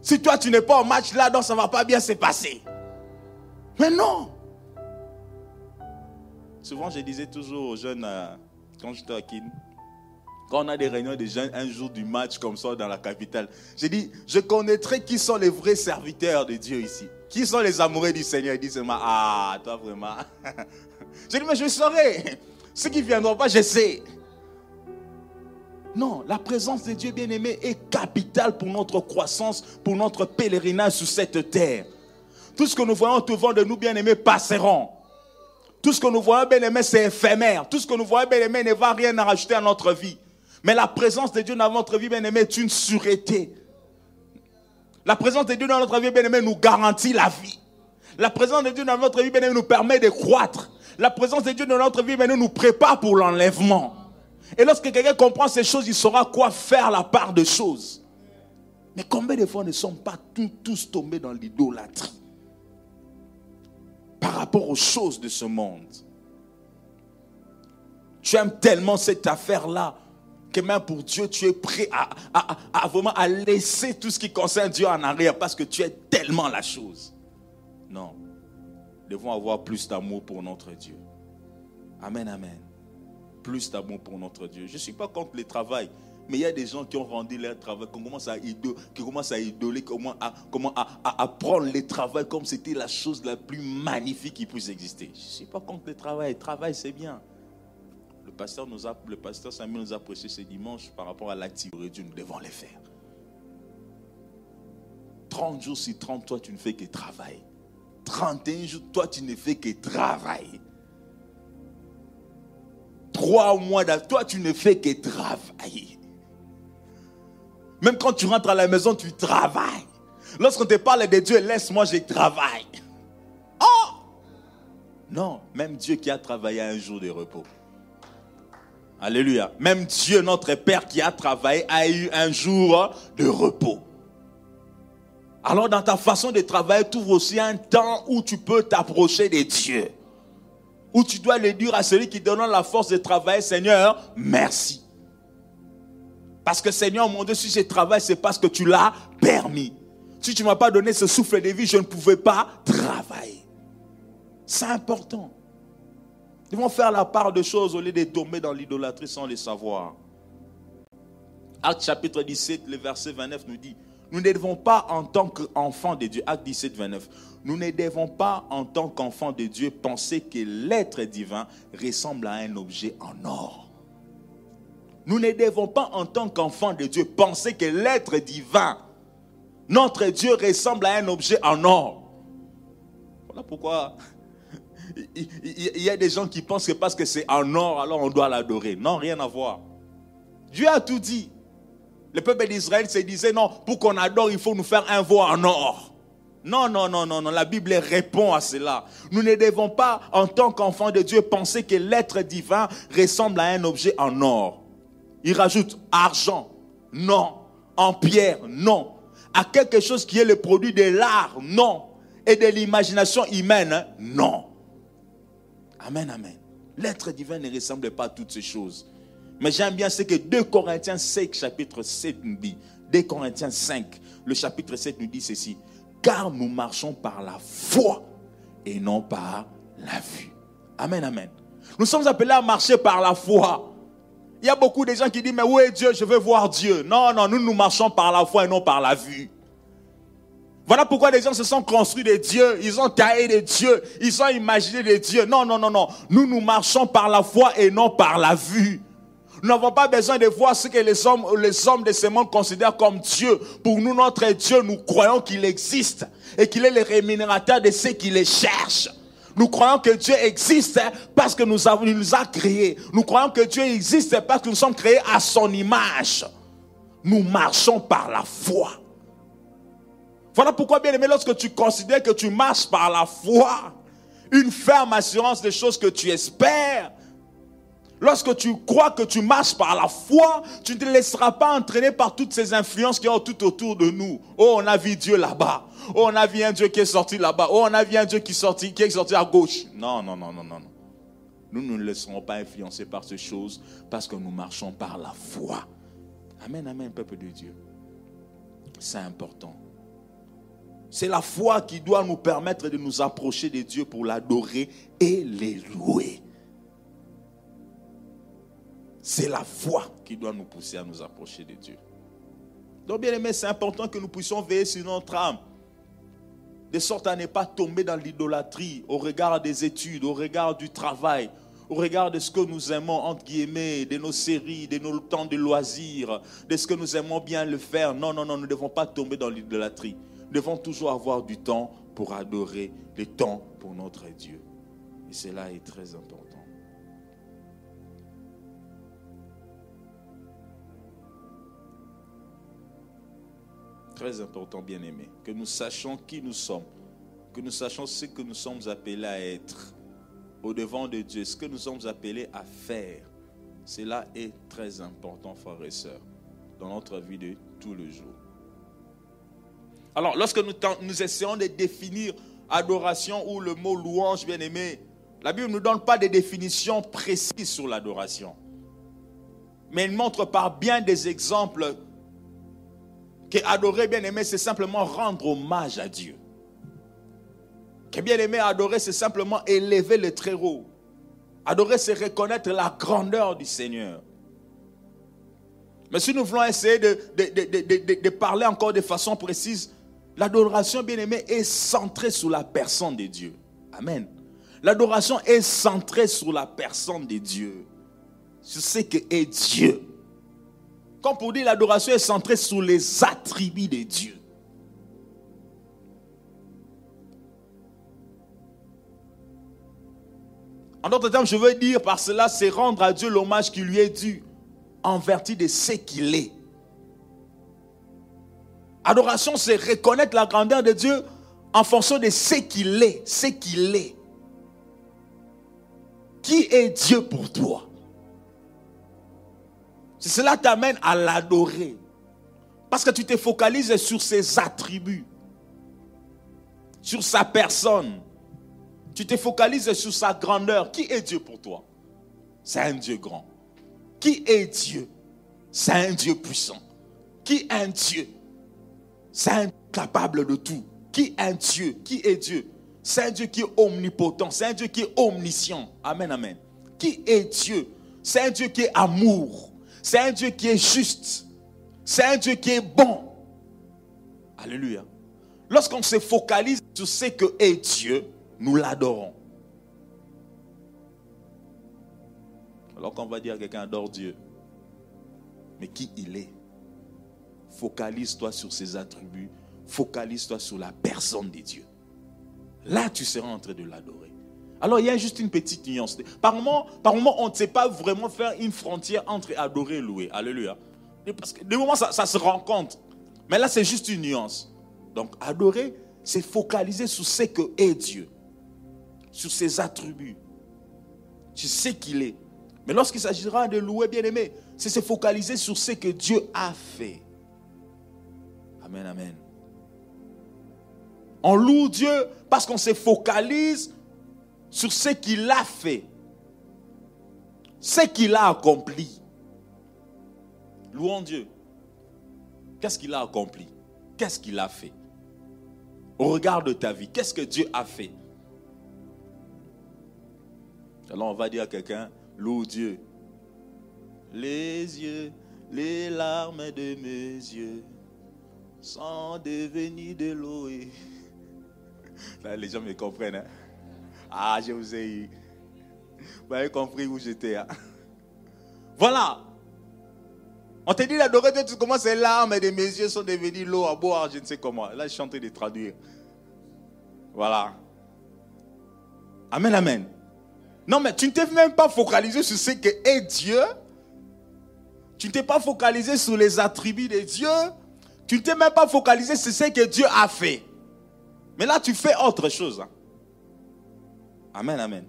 Si toi, tu n'es pas au match là, donc ça ne va pas bien se passer. Mais non. Souvent, je disais toujours aux jeunes, euh, quand j'étais à Kin, quand on a des réunions de jeunes un jour du match comme ça dans la capitale, j'ai dit, je connaîtrai qui sont les vrais serviteurs de Dieu ici. Qui sont les amoureux du Seigneur? Ils disent ah, toi vraiment. j'ai dit, mais je saurai. Ceux qui ne viendront pas, je sais. Non, la présence de Dieu bien-aimé est capitale pour notre croissance, pour notre pèlerinage sur cette terre. Tout ce que nous voyons devant de nous, bien-aimés, passeront. Tout ce que nous voyons, bien-aimés, c'est éphémère. Tout ce que nous voyons, bien-aimés, ne va rien rajouter à notre vie. Mais la présence de Dieu dans notre vie, bien-aimé, est une sûreté. La présence de Dieu dans notre vie, bien-aimé, nous garantit la vie. La présence de Dieu dans notre vie, bien-aimé, nous permet de croître. La présence de Dieu dans notre vie, bien-aimé, nous prépare pour l'enlèvement. Et lorsque quelqu'un comprend ces choses, il saura quoi faire la part des choses. Mais combien de fois ne sont pas tous, tombés dans l'idolâtrie? Par rapport aux choses de ce monde Tu aimes tellement cette affaire-là que même pour Dieu, tu es prêt à, à, vraiment à laisser tout ce qui concerne Dieu en arrière parce que tu es tellement la chose. Non. Devons avoir plus d'amour pour notre Dieu. Amen, amen plus d'amour pour notre Dieu. Je ne suis pas contre le travail. Mais il y a des gens qui ont rendu leur travail, qui commencent à idoler, qui commencent à idoler, comment à, à, prendre le travail comme c'était la chose la plus magnifique qui puisse exister. Je ne suis pas contre le travail. Le travail, c'est bien. Le pasteur, nous a, le pasteur Samuel nous a prêché ce dimanche par rapport à l'activité Dieu, nous devons les faire. 30 jours sur 30, toi, tu ne fais que travailler. 31 jours, toi, tu ne fais que travailler. crois-moi, toi, tu ne fais que travailler. Même quand tu rentres à la maison, tu travailles. Lorsqu'on te parle de Dieu, laisse-moi, je travaille. Oh Non, même Dieu qui a travaillé un jour de repos. Alléluia. Même Dieu, notre Père qui a travaillé, a eu un jour de repos. Alors dans ta façon de travailler, tu aussi un temps où tu peux t'approcher de Dieu. Où tu dois le dire à celui qui donne la force de travailler, Seigneur, merci. Parce que Seigneur, mon Dieu, si je travaille, c'est parce que tu l'as permis. Si tu ne m'as pas donné ce souffle de vie, je ne pouvais pas travailler. C'est important. Ils vont faire la part de choses au lieu de tomber dans l'idolâtrie sans le savoir. Acte chapitre 17, le verset 29 nous dit, nous ne devons pas en tant qu'enfants de Dieu, acte 17, 29, nous ne devons pas en tant qu'enfants de Dieu penser que l'être divin ressemble à un objet en or. Nous ne devons pas en tant qu'enfants de Dieu penser que l'être divin, notre Dieu ressemble à un objet en or. Voilà pourquoi il y a des gens qui pensent que parce que c'est en or, alors on doit l'adorer. Non, rien à voir. Dieu a tout dit. Le peuple d'Israël se disait, non, pour qu'on adore, il faut nous faire un veau en or. Non, non, non, non, non. La Bible répond à cela. Nous ne devons pas, en tant qu'enfants de Dieu, penser que l'être divin ressemble à un objet en or. Il rajoute argent, non. En pierre, non. À quelque chose qui est le produit de l'art, non. Et de l'imagination humaine, non. Amen, amen. L'être divin ne ressemble pas à toutes ces choses. Mais j'aime bien ce que 2 Corinthiens 5, chapitre 7 nous dit. 2 Corinthiens 5, le chapitre 7 nous dit ceci. Car nous marchons par la foi et non par la vue. Amen, amen. Nous sommes appelés à marcher par la foi. Il y a beaucoup de gens qui disent, mais où est Dieu? Je veux voir Dieu. Non, non, nous, nous marchons par la foi et non par la vue. Voilà pourquoi les gens se sont construits des dieux, ils ont taillé des dieux, ils ont imaginé des dieux. Non, non, non, non. Nous, nous marchons par la foi et non par la vue. Nous n'avons pas besoin de voir ce que les hommes, les hommes de ce monde considèrent comme Dieu. Pour nous, notre Dieu, nous croyons qu'il existe et qu'il est le rémunérateur de ceux qui les cherchent. Nous croyons que Dieu existe parce que nous, avons, nous a créés. Nous croyons que Dieu existe parce que nous sommes créés à son image. Nous marchons par la foi. Voilà pourquoi, bien aimé, lorsque tu considères que tu marches par la foi, une ferme assurance des choses que tu espères, lorsque tu crois que tu marches par la foi, tu ne te laisseras pas entraîner par toutes ces influences qui sont tout autour de nous. Oh, on a vu Dieu là-bas. Oh, on a vu un Dieu qui est sorti là-bas. Oh, on a vu un Dieu qui est sorti, qui est sorti à gauche. Non, non, non, non, non. Nous ne nous laisserons pas influencer par ces choses parce que nous marchons par la foi. Amen, amen, peuple de Dieu. C'est important. C'est la foi qui doit nous permettre de nous approcher de Dieu pour l'adorer et les louer. C'est la foi qui doit nous pousser à nous approcher de Dieu. Donc, bien aimé, c'est important que nous puissions veiller sur notre âme, de sorte à ne pas tomber dans l'idolâtrie au regard des études, au regard du travail, au regard de ce que nous aimons, entre guillemets, de nos séries, de nos temps de loisirs, de ce que nous aimons bien le faire. Non, non, non, nous ne devons pas tomber dans l'idolâtrie devons toujours avoir du temps pour adorer, le temps pour notre Dieu. Et cela est très important. Très important, bien aimé, que nous sachions qui nous sommes, que nous sachions ce que nous sommes appelés à être au devant de Dieu, ce que nous sommes appelés à faire. Cela est très important, frères et sœurs, dans notre vie de tous les jours. Alors, lorsque nous, nous essayons de définir adoration ou le mot louange, bien aimé, la Bible ne nous donne pas de définition précise sur l'adoration. Mais elle montre par bien des exemples que adorer, bien aimé, c'est simplement rendre hommage à Dieu. Que bien aimé, adorer, c'est simplement élever le très haut. Adorer, c'est reconnaître la grandeur du Seigneur. Mais si nous voulons essayer de, parler encore de façon précise, L'adoration, bien aimé, est centrée sur la personne de Dieu. Amen. L'adoration est centrée sur la personne de Dieu. Sur ce que est Dieu. Comme pour dire, l'adoration est centrée sur les attributs de Dieu. En d'autres termes, je veux dire par cela, c'est rendre à Dieu l'hommage qui lui est dû en vertu de ce qu'il est. Adoration, c'est reconnaître la grandeur de Dieu en fonction de ce qu'il est, ce qu'il est. Qui est Dieu pour toi? Cela t'amène à l'adorer. Parce que tu te focalises sur ses attributs, sur sa personne. Tu te focalises sur sa grandeur. Qui est Dieu pour toi? C'est un Dieu grand. Qui est Dieu? C'est un Dieu puissant. Qui est un Dieu? C'est un capable de tout. Qui est Dieu? Qui est Dieu? C'est un Dieu qui est omnipotent. C'est un Dieu qui est omniscient. Amen, amen. Qui est Dieu? C'est un Dieu qui est amour. C'est un Dieu qui est juste. C'est un Dieu qui est bon. Alléluia. Lorsqu'on se focalise sur ce que est Dieu, nous l'adorons. Alors qu'on va dire à quelqu'un adore Dieu, mais qui il est? Focalise-toi sur ses attributs, focalise-toi sur la personne de Dieu. Là, tu seras en train de l'adorer. Alors, il y a juste une petite nuance. Par moment, on ne sait pas vraiment faire une frontière entre adorer et louer. Alléluia. Parce que des moments, ça, ça se rencontre. Mais là, c'est juste une nuance. Donc, adorer, c'est focaliser sur ce que est Dieu, sur ses attributs, sur ce qu'il est. Mais lorsqu'il s'agira de louer, bien aimé, c'est se focaliser sur ce que Dieu a fait. Amen, amen. On loue Dieu parce qu'on se focalise sur ce qu'il a fait, ce qu'il a accompli. Louons Dieu. Qu'est-ce qu'il a accompli? Qu'est-ce qu'il a fait? Au regard de ta vie, qu'est-ce que Dieu a fait? Alors on va dire à quelqu'un, loue Dieu. Les yeux, les larmes de mes yeux sont devenus de l'eau. les gens me comprennent. Hein? Ah, je vous ai eu. Vous avez compris où j'étais. Hein? Voilà. On te dit d'adorer Dieu, tu commences les larmes et mes yeux sont devenus l'eau à boire, je ne sais comment. Là, je suis en train de traduire. Voilà. Amen, amen. Non, mais tu ne t'es même pas focalisé sur ce que est Dieu. Tu ne t'es pas focalisé sur les attributs de Dieu. Tu ne t'es même pas focalisé sur ce que Dieu a fait. Mais là, tu fais autre chose. Hein. Amen, amen.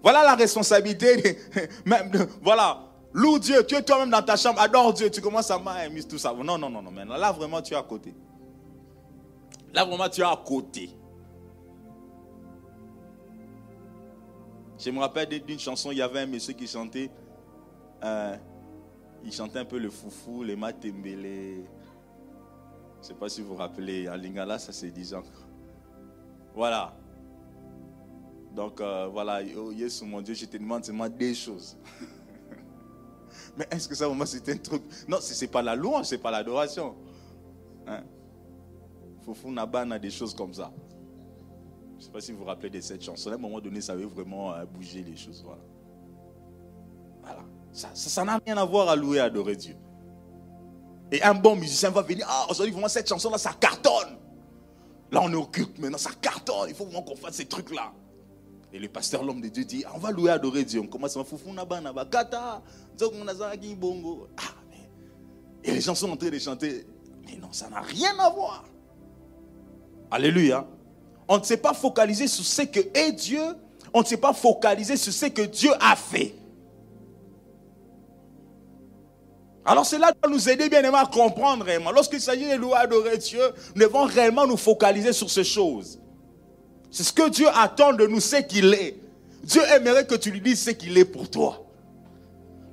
Voilà la responsabilité. voilà. Loue Dieu, tu es toi-même dans ta chambre, adore Dieu, tu commences à m'aimer tout ça. Non, non, non, non, là vraiment tu es à côté. Là vraiment tu es à côté. Je me rappelle d'une chanson, il y avait un monsieur qui chantait, euh, il chantait un peu le foufou, les matembele. Je ne sais pas si vous vous rappelez, en lingala, ça c'est 10 ans. Voilà. Donc euh, voilà, oh, Yes, mon Dieu, je te demande seulement des choses. Mais est-ce que ça vraiment c'était un truc? Non, ce n'est pas la louange, ce n'est pas l'adoration. Hein? Foufou Nabana, des choses comme ça. Je ne sais pas si vous vous rappelez de cette chanson. À un moment donné, ça avait vraiment euh, bouger les choses. Voilà. Ça n'a rien à voir à louer et adorer Dieu. Et un bon musicien va venir, ah, aujourd'hui, vraiment, cette chanson-là, ça cartonne. Là, on est culte maintenant, ça cartonne. Il faut vraiment qu'on fasse ces trucs-là. Et le pasteur, l'homme de Dieu, dit On va louer, adorer Dieu. On commence à foufou naba kata, bongo. Ah, Et les gens sont en train de chanter. Mais non, ça n'a rien à voir. Alléluia. On ne s'est pas focalisé sur ce que est Dieu. On ne s'est pas focalisé sur ce que Dieu a fait. Alors cela doit nous aider bien évidemment à comprendre réellement. Lorsqu'il s'agit de louer, adorer Dieu, nous devons réellement nous focaliser sur ces choses. C'est ce que Dieu attend de nous, ce qu'il est. Dieu aimerait que tu lui dises ce qu'il est pour toi.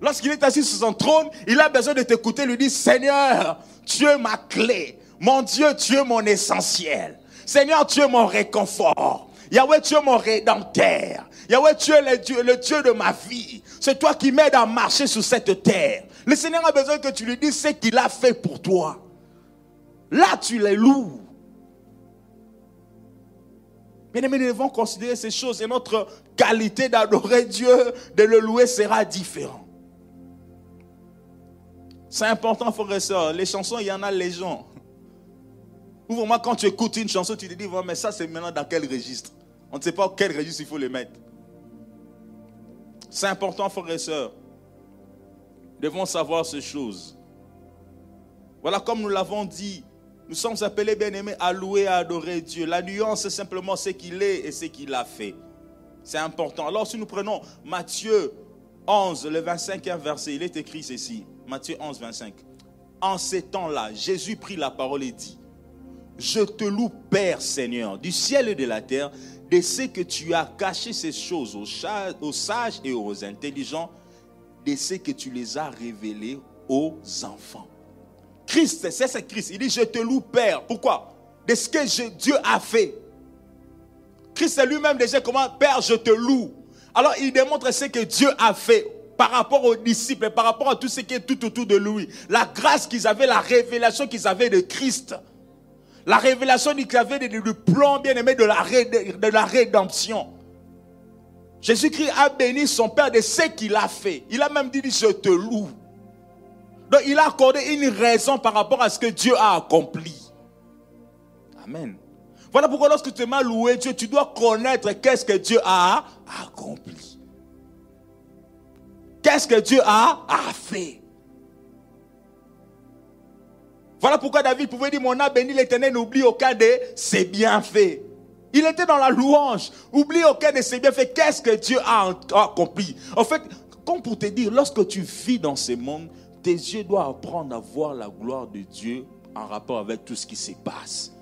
Lorsqu'il est assis sur son trône, il a besoin de t'écouter, lui dire, Seigneur, tu es ma clé. Mon Dieu, tu es mon essentiel. Seigneur, tu es mon réconfort. Yahweh, tu es mon rédempteur. Yahweh, tu es le le Dieu de ma vie. C'est toi qui m'aides à marcher sur cette terre. Le Seigneur a besoin que tu lui dises ce qu'il a fait pour toi. Là, tu les loues. Bien aimés, nous devons considérer ces choses et notre qualité d'adorer Dieu, de le louer sera différente. C'est important, frères et sœurs. Les chansons, il y en a les gens. Ou vraiment, quand tu écoutes une chanson, tu te dis, mais ça, c'est maintenant dans quel registre? On ne sait pas quel registre il faut le mettre. C'est important, frères et sœurs. Nous devons savoir ces choses. Voilà, comme nous l'avons dit, nous sommes appelés, bien aimés, à louer à adorer Dieu. La nuance, c'est simplement ce qu'il est et ce qu'il a fait. C'est important. Alors, si nous prenons Matthieu 11, le 25e verset, il est écrit ceci. Matthieu 11, 25. En ces temps-là, Jésus prit la parole et dit, je te loue, Père Seigneur, du ciel et de la terre, de ce que tu as caché ces choses aux, sages et aux intelligents, de ce que tu les as révélées aux enfants. Christ, c'est ce Christ. Il dit, je te loue, Père. Pourquoi? De ce que Dieu a fait. Christ lui-même déjà comment, Père, je te loue. Alors il démontre ce que Dieu a fait par rapport aux disciples, par rapport à tout ce qui est tout autour de lui. La grâce qu'ils avaient, la révélation qu'ils avaient de Christ. La révélation qu'ils avaient du plan bien aimé de la, de la rédemption. Jésus-Christ a béni son Père de ce qu'il a fait. Il a même dit, je te loue. Donc il a accordé une raison par rapport à ce que Dieu a accompli. Amen. Voilà pourquoi lorsque tu m'as loué Dieu, tu dois connaître qu'est-ce que Dieu a accompli. Qu'est-ce que Dieu a, fait. Voilà pourquoi David pouvait dire, mon âme béni l'éternel, n'oublie aucun de ses bienfaits. Il était dans la louange. Oublie aucun de ses bienfaits. Qu'est-ce que Dieu a accompli? En fait, comme pour te dire, lorsque tu vis dans ce monde, tes yeux doivent apprendre à voir la gloire de Dieu en rapport avec tout ce qui se passe.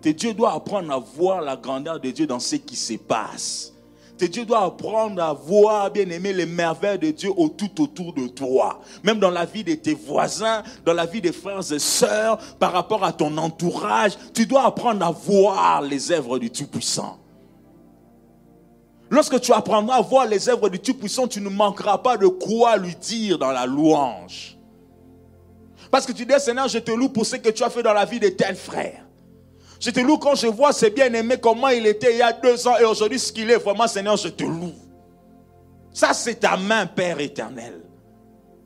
Tes yeux doivent apprendre à voir la grandeur de Dieu dans ce qui se passe. Tes yeux doivent apprendre à voir, bien aimé, les merveilles de Dieu tout autour de toi. Même dans la vie de tes voisins, dans la vie des frères et sœurs, par rapport à ton entourage. Tu dois apprendre à voir les œuvres du Tout-Puissant. Lorsque tu apprendras à voir les œuvres du Tout-Puissant, tu ne manqueras pas de quoi lui dire dans la louange. Parce que tu dis, Seigneur, je te loue pour ce que tu as fait dans la vie de tel frère. Je te loue quand je vois ce bien-aimé, comment il était il y a deux ans et aujourd'hui ce qu'il est. Vraiment, Seigneur, je te loue. Ça, c'est ta main, Père éternel.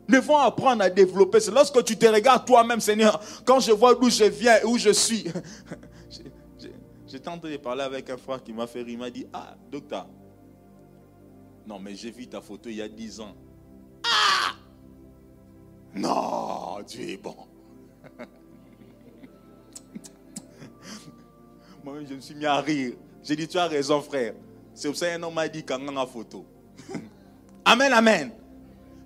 Nous devons apprendre à développer. C'est lorsque tu te regardes toi-même, Seigneur, quand je vois d'où je viens et où je suis. J'ai tenté de parler avec un frère qui m'a fait rire. Il m'a dit Ah, docteur. Non, mais j'ai vu ta photo il y a dix ans. Non, Dieu est bon. Moi, je me suis mis à rire. J'ai dit, tu as raison, frère. C'est pour ça qu'un homme m'a dit quand on a photo. amen, amen.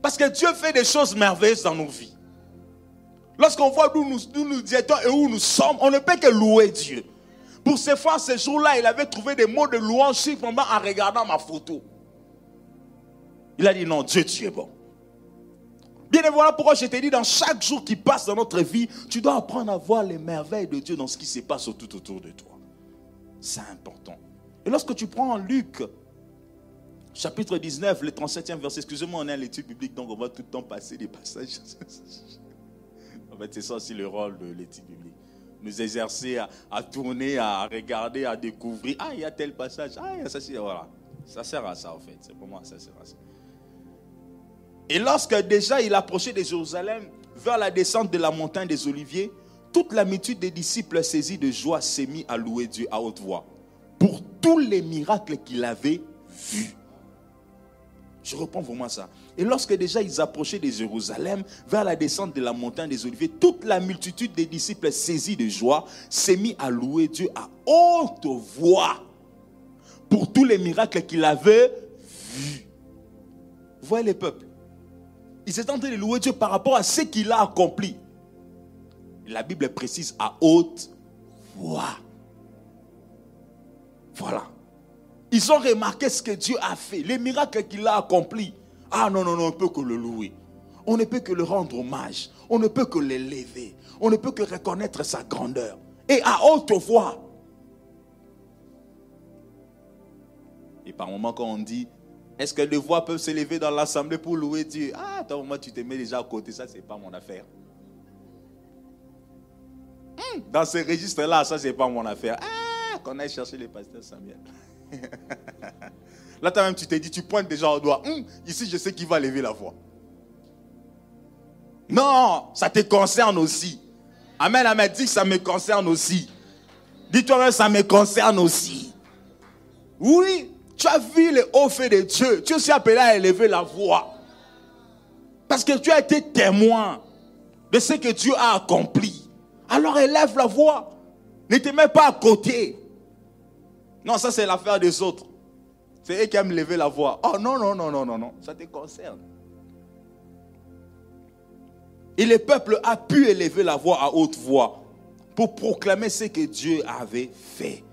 Parce que Dieu fait des choses merveilleuses dans nos vies. Lorsqu'on voit d'où nous, nous étions et où nous sommes, on ne peut que louer Dieu. Pour ce fois, ce jour-là, il avait trouvé des mots de louange simplement en regardant ma photo. Il a dit non, Dieu, tu es bon. Bien et voilà pourquoi je t'ai dit, dans chaque jour qui passe dans notre vie, tu dois apprendre à voir les merveilles de Dieu dans ce qui se passe tout autour de toi. C'est important. Et lorsque tu prends Luc, chapitre 19, le 37e verset, excusez-moi, on est à l'étude biblique, donc on va tout le temps passer des passages. en fait, c'est ça aussi le rôle de l'étude biblique. Nous exercer à, tourner, à regarder, à découvrir. Ah, il y a tel passage. Ah, il y a ça, voilà. Ça sert à ça, en fait. C'est pour moi, ça sert à ça. Et lorsque déjà il approchait de Jérusalem, vers la descente de la montagne des Oliviers, toute la multitude des disciples saisis de joie s'est mis à louer Dieu à haute voix pour tous les miracles qu'il avait vus. Je reprends vraiment ça. Et lorsque déjà ils approchaient de Jérusalem, vers la descente de la montagne des Oliviers, toute la multitude des disciples saisis de joie s'est mis à louer Dieu à haute voix pour tous les miracles qu'il avait vus. Voyez les peuples? Ils étaient en train de louer Dieu par rapport à ce qu'il a accompli. La Bible précise à haute voix. Voilà. Ils ont remarqué ce que Dieu a fait, les miracles qu'il a accomplis. Ah non, non, non, on ne peut que le louer. On ne peut que le rendre hommage. On ne peut que l'élever. On ne peut que reconnaître sa grandeur. Et à haute voix. Et par moments, quand on dit, est-ce que les voix peuvent s'élever dans l'assemblée pour louer Dieu? Ah, toi, moi, tu te mets déjà à côté. Ça, ce n'est pas mon affaire. Hmm, dans ce registre-là, ça, c'est pas mon affaire. Ah, qu'on aille chercher les pasteurs Samuel. Là, toi-même, tu t'es dit, tu pointes déjà au doigt. Hmm, ici, je sais qui va lever la voix. Non, ça te concerne aussi. Amen, amen, dit que ça me concerne aussi. Dis-toi, ça me concerne aussi. Oui, Tu as vu les hauts faits de Dieu. Tu es aussi appelé à élever la voix. Parce que tu as été témoin de ce que Dieu a accompli. Alors élève la voix. Ne te mets pas à côté. Non, ça c'est l'affaire des autres. C'est eux qui aiment lever la voix. Oh non, non, non, non, non, non. Ça te concerne. Et le peuple a pu élever la voix à haute voix pour proclamer ce que Dieu avait fait.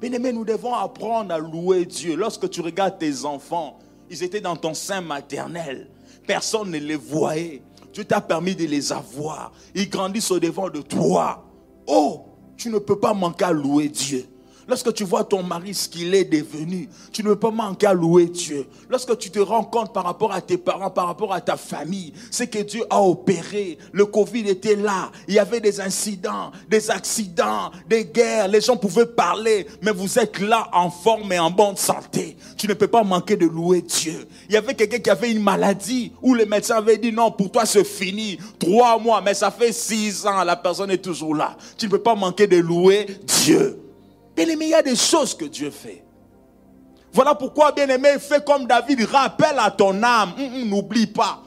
Bien aimé, nous devons apprendre à louer Dieu. Lorsque tu regardes tes enfants, ils étaient dans ton sein maternel. Personne ne les voyait. Dieu t'a permis de les avoir. Ils grandissent au devant de toi. Oh, tu ne peux pas manquer à louer Dieu. Lorsque tu vois ton mari ce qu'il est devenu, tu ne peux pas manquer à louer Dieu. Lorsque tu te rends compte par rapport à tes parents, par rapport à ta famille, c'est que Dieu a opéré. Le Covid était là. Il y avait des incidents, des accidents, des guerres. Les gens pouvaient parler, mais vous êtes là en forme et en bonne santé. Tu ne peux pas manquer de louer Dieu. Il y avait quelqu'un qui avait une maladie où les médecins avaient dit non, pour toi c'est fini. Trois mois, mais ça fait six ans, la personne est toujours là. Tu ne peux pas manquer de louer Dieu. Bien-aimé, il y a des choses que Dieu fait. Voilà pourquoi, bien-aimé, fais comme David, rappelle à ton âme, hum, hum, n'oublie pas.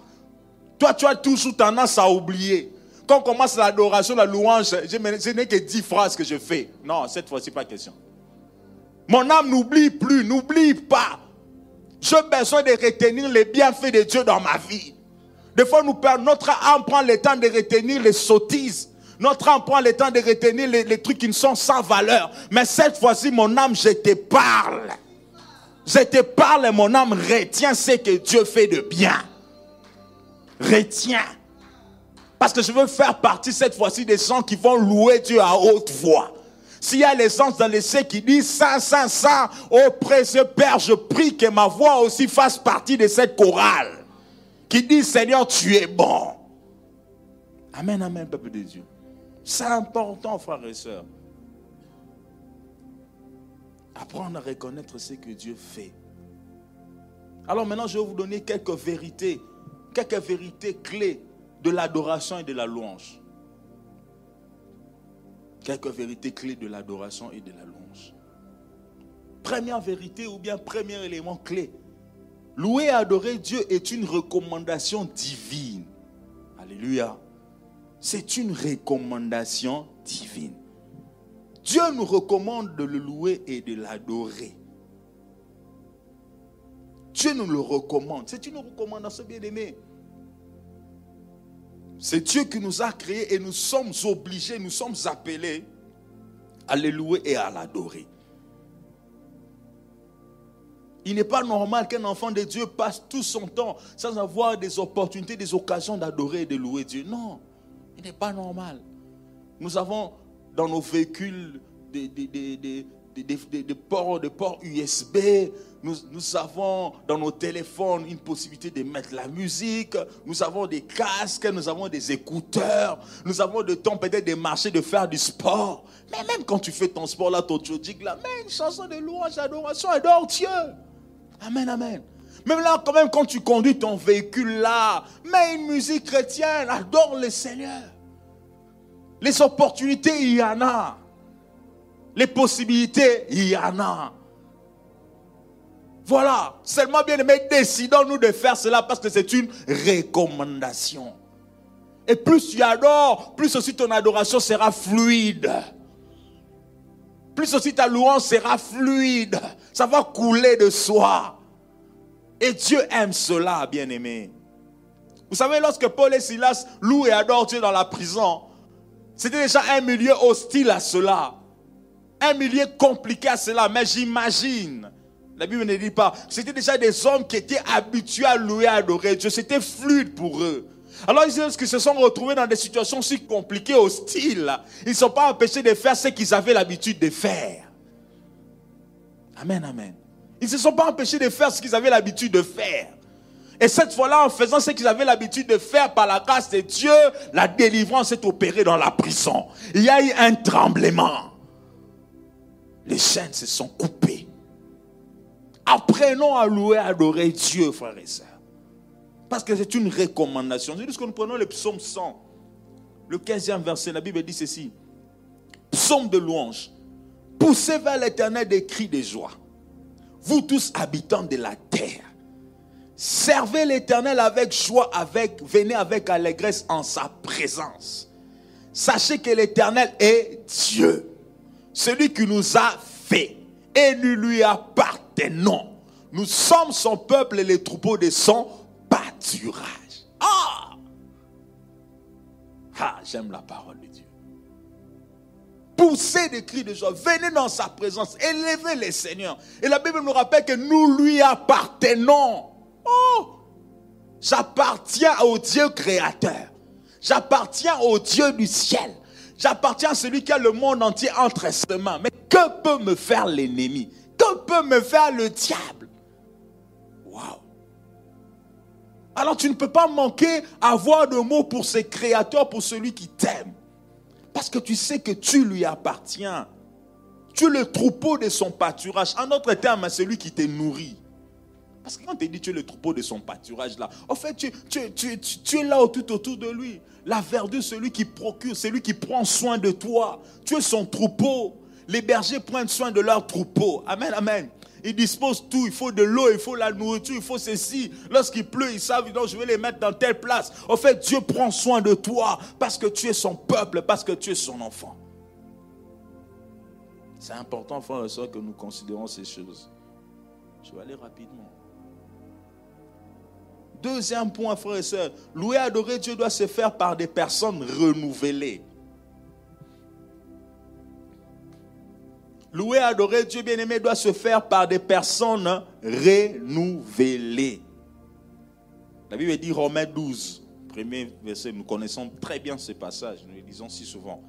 Toi, tu as toujours tendance à oublier. Quand on commence l'adoration, la louange, je n'ai que dix phrases que je fais. Non, cette fois-ci, pas question. Mon âme n'oublie plus, n'oublie pas. J'ai besoin de retenir les bienfaits de Dieu dans ma vie. Des fois, nous notre âme prend le temps de retenir les sottises. Notre âme prend le temps de retenir les, trucs qui ne sont sans valeur. Mais cette fois-ci, mon âme, je te parle. Je te parle et mon âme retient ce que Dieu fait de bien. Retiens. Parce que je veux faire partie cette fois-ci des gens qui vont louer Dieu à haute voix. S'il y a les anges dans les cieux qui disent ça, ça, ça, oh précieux Père, je prie que ma voix aussi fasse partie de cette chorale. Qui dit Seigneur, tu es bon. Amen, amen, peuple de Dieu. C'est important, frères et sœurs. Apprendre à reconnaître ce que Dieu fait. Alors maintenant, je vais vous donner quelques vérités, quelques vérités clés de l'adoration et de la louange. Quelques vérités clés de l'adoration et de la louange. Première vérité ou bien premier élément clé. Louer et adorer Dieu est une recommandation divine. Alléluia c'est une recommandation divine. Dieu nous recommande de le louer et de l'adorer. Dieu nous le recommande. C'est une recommandation bien aimée. C'est Dieu qui nous a créés et nous sommes obligés, nous sommes appelés à le louer et à l'adorer. Il n'est pas normal qu'un enfant de Dieu passe tout son temps sans avoir des opportunités, des occasions d'adorer et de louer Dieu. Non. Ce n'est pas normal. Nous avons dans nos véhicules des, ports, USB. Nous, avons dans nos téléphones une possibilité de mettre la musique. Nous avons des casques, nous avons des écouteurs. Nous avons de temps peut-être de marcher, de faire du sport. Mais même quand tu fais ton sport là, ton jodique là, mets une chanson de louange, d'adoration, adore Dieu. Amen, amen. Même là, quand même, quand tu conduis ton véhicule là, mets une musique chrétienne, adore le Seigneur. Les opportunités, il y en a. Les possibilités, il y en a. Voilà. Seulement, bien aimé, décidons-nous de faire cela parce que c'est une recommandation. Et plus tu adores, plus aussi ton adoration sera fluide. Plus aussi ta louange sera fluide. Ça va couler de soi. Et Dieu aime cela, bien aimé. Vous savez, lorsque Paul et Silas louent et adorent Dieu dans la prison, c'était déjà un milieu hostile à cela. Un milieu compliqué à cela. Mais j'imagine, la Bible ne dit pas, c'était déjà des hommes qui étaient habitués à louer et adorer Dieu. C'était fluide pour eux. Alors ils se sont retrouvés dans des situations si compliquées, hostiles. Ils ne sont pas empêchés de faire ce qu'ils avaient l'habitude de faire. Amen, amen. Ils ne se sont pas empêchés de faire ce qu'ils avaient l'habitude de faire. Et cette fois-là, en faisant ce qu'ils avaient l'habitude de faire par la grâce de Dieu, la délivrance est opérée dans la prison. Il y a eu un tremblement. Les chaînes se sont coupées. Apprenons à louer, à adorer Dieu, frères et sœurs. Parce que c'est une recommandation. C'est que nous prenons le psaume 100, le 15e verset, la Bible dit ceci. Psaume de louange. Poussez vers l'éternel des cris de joie vous tous habitants de la terre, servez l'Éternel avec joie, avec, venez avec allégresse en sa présence. Sachez que l'Éternel est Dieu, celui qui nous a fait, et nous lui appartenons. Nous sommes son peuple et les troupeaux de son pâturage. Ah! Ah, j'aime la parole. Poussez des cris de joie, venez dans sa présence, élevez les seigneurs. Et la Bible nous rappelle que nous lui appartenons. Oh! J'appartiens au Dieu créateur. J'appartiens au Dieu du ciel. J'appartiens à celui qui a le monde entier entre ses mains. Mais que peut me faire l'ennemi? Que peut me faire le diable? Alors tu ne peux pas manquer à avoir de mots pour ses créateurs, pour celui qui t'aime. Parce que tu sais que tu lui appartiens. Tu es le troupeau de son pâturage. En autre terme, celui qui te nourrit. Parce que quand tu dis tu es le troupeau de son pâturage là, en fait, tu, tu, es là tout autour de lui. La verdure, celui qui procure, celui qui prend soin de toi. Tu es son troupeau. Les bergers prennent soin de leur troupeau. Amen, amen. Ils disposent tout. Il faut de l'eau, il faut la nourriture, il faut ceci. Lorsqu'il pleut, ils savent, donc je vais les mettre dans telle place. En fait, Dieu prend soin de toi parce que tu es son peuple, parce que tu es son enfant. C'est important, frère et soeur, que nous considérons ces choses. Je vais aller rapidement. Deuxième point, frère et soeur, louer adorer Dieu doit se faire par des personnes renouvelées. Louer adorer Dieu bien-aimé doit se faire par des personnes renouvelées. La Bible dit Romains 12, premier verset, nous connaissons très bien ce passage, nous le disons si souvent.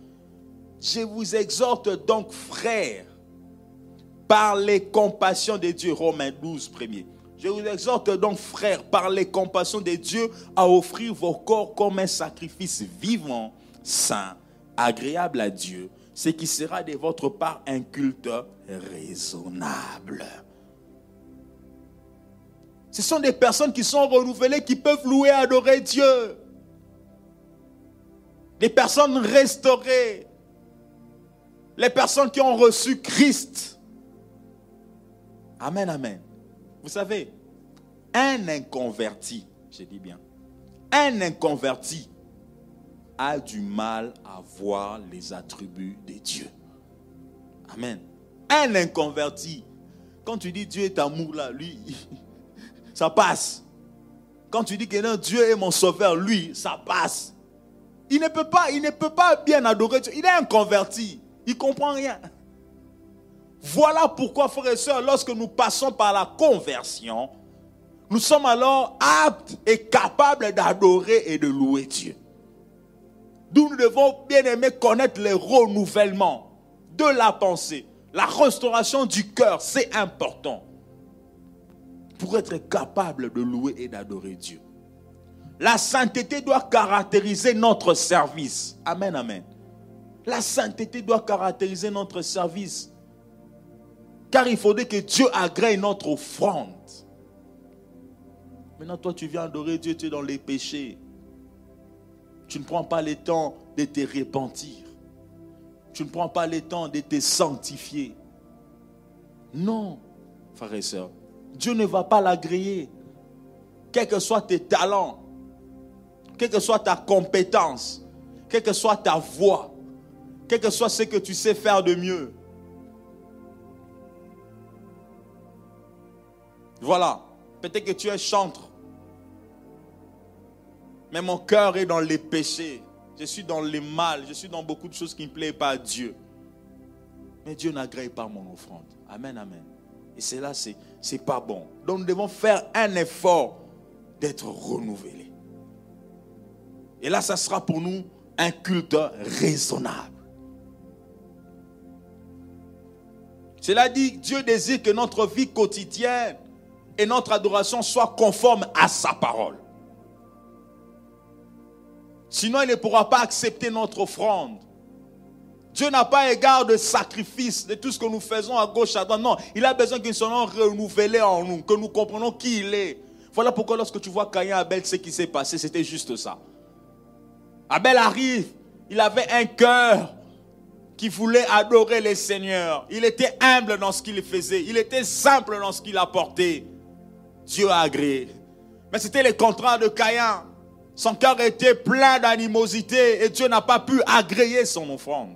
Je vous exhorte donc, frères, par les compassions de Dieu, Romains 12, premier je vous exhorte donc, frères, par les compassions de Dieu, à offrir vos corps comme un sacrifice vivant, saint, agréable à Dieu, ce qui sera de votre part un culte raisonnable. Ce sont des personnes qui sont renouvelées, qui peuvent louer et adorer Dieu. Des personnes restaurées. Les personnes qui ont reçu Christ. Amen, amen. Vous savez, un inconverti, je dis bien, un inconverti a du mal à voir les attributs de Dieu. Amen. Un inconverti, quand tu dis Dieu est amour là, lui, ça passe. Quand tu dis que non, Dieu est mon sauveur, lui, ça passe. Il ne peut pas, il ne peut pas bien adorer Dieu. Il est inconverti. Il comprend rien. Voilà pourquoi, frères et sœurs, lorsque nous passons par la conversion, nous sommes alors aptes et capables d'adorer et de louer Dieu. D'où nous devons bien aimer connaître les renouvellements de la pensée, la restauration du cœur, c'est important pour être capable de louer et d'adorer Dieu. La sainteté doit caractériser notre service. Amen, amen. La sainteté doit caractériser notre service. Car il faudrait que Dieu agrée notre offrande. Maintenant, toi, tu viens adorer Dieu, tu es dans les péchés. Tu ne prends pas le temps de te repentir. Tu ne prends pas le temps de te sanctifier. Non, frères et sœurs. Dieu ne va pas l'agréer. Quels que soient tes talents, quelle que soit ta compétence, quelle que soit ta voix, quel que soit ce que tu sais faire de mieux, Voilà. Peut-être que tu es chantre. Mais mon cœur est dans les péchés. Je suis dans les mal. Je suis dans beaucoup de choses qui ne plaisent pas à Dieu. Mais Dieu n'agrée pas mon offrande. Amen, amen. Et c'est là, c'est, c'est pas bon. Donc nous devons faire un effort d'être renouvelés. Et là, ça sera pour nous un culte raisonnable. Cela dit, Dieu désire que notre vie quotidienne et notre adoration soit conforme à sa parole. Sinon, il ne pourra pas accepter notre offrande. Dieu n'a pas égard de sacrifice, de tout ce que nous faisons à gauche, à droite. Non, il a besoin que nous soyons renouvelés en nous, que nous comprenions qui il est. Voilà pourquoi lorsque tu vois Caïn Abel, ce qui s'est passé, c'était juste ça. Abel arrive, il avait un cœur qui voulait adorer les seigneurs. Il était humble dans ce qu'il faisait. Il était simple dans ce qu'il apportait. Dieu a agréé. Mais c'était les contrats de Caïn. Son cœur était plein d'animosité et Dieu n'a pas pu agréer son offrande.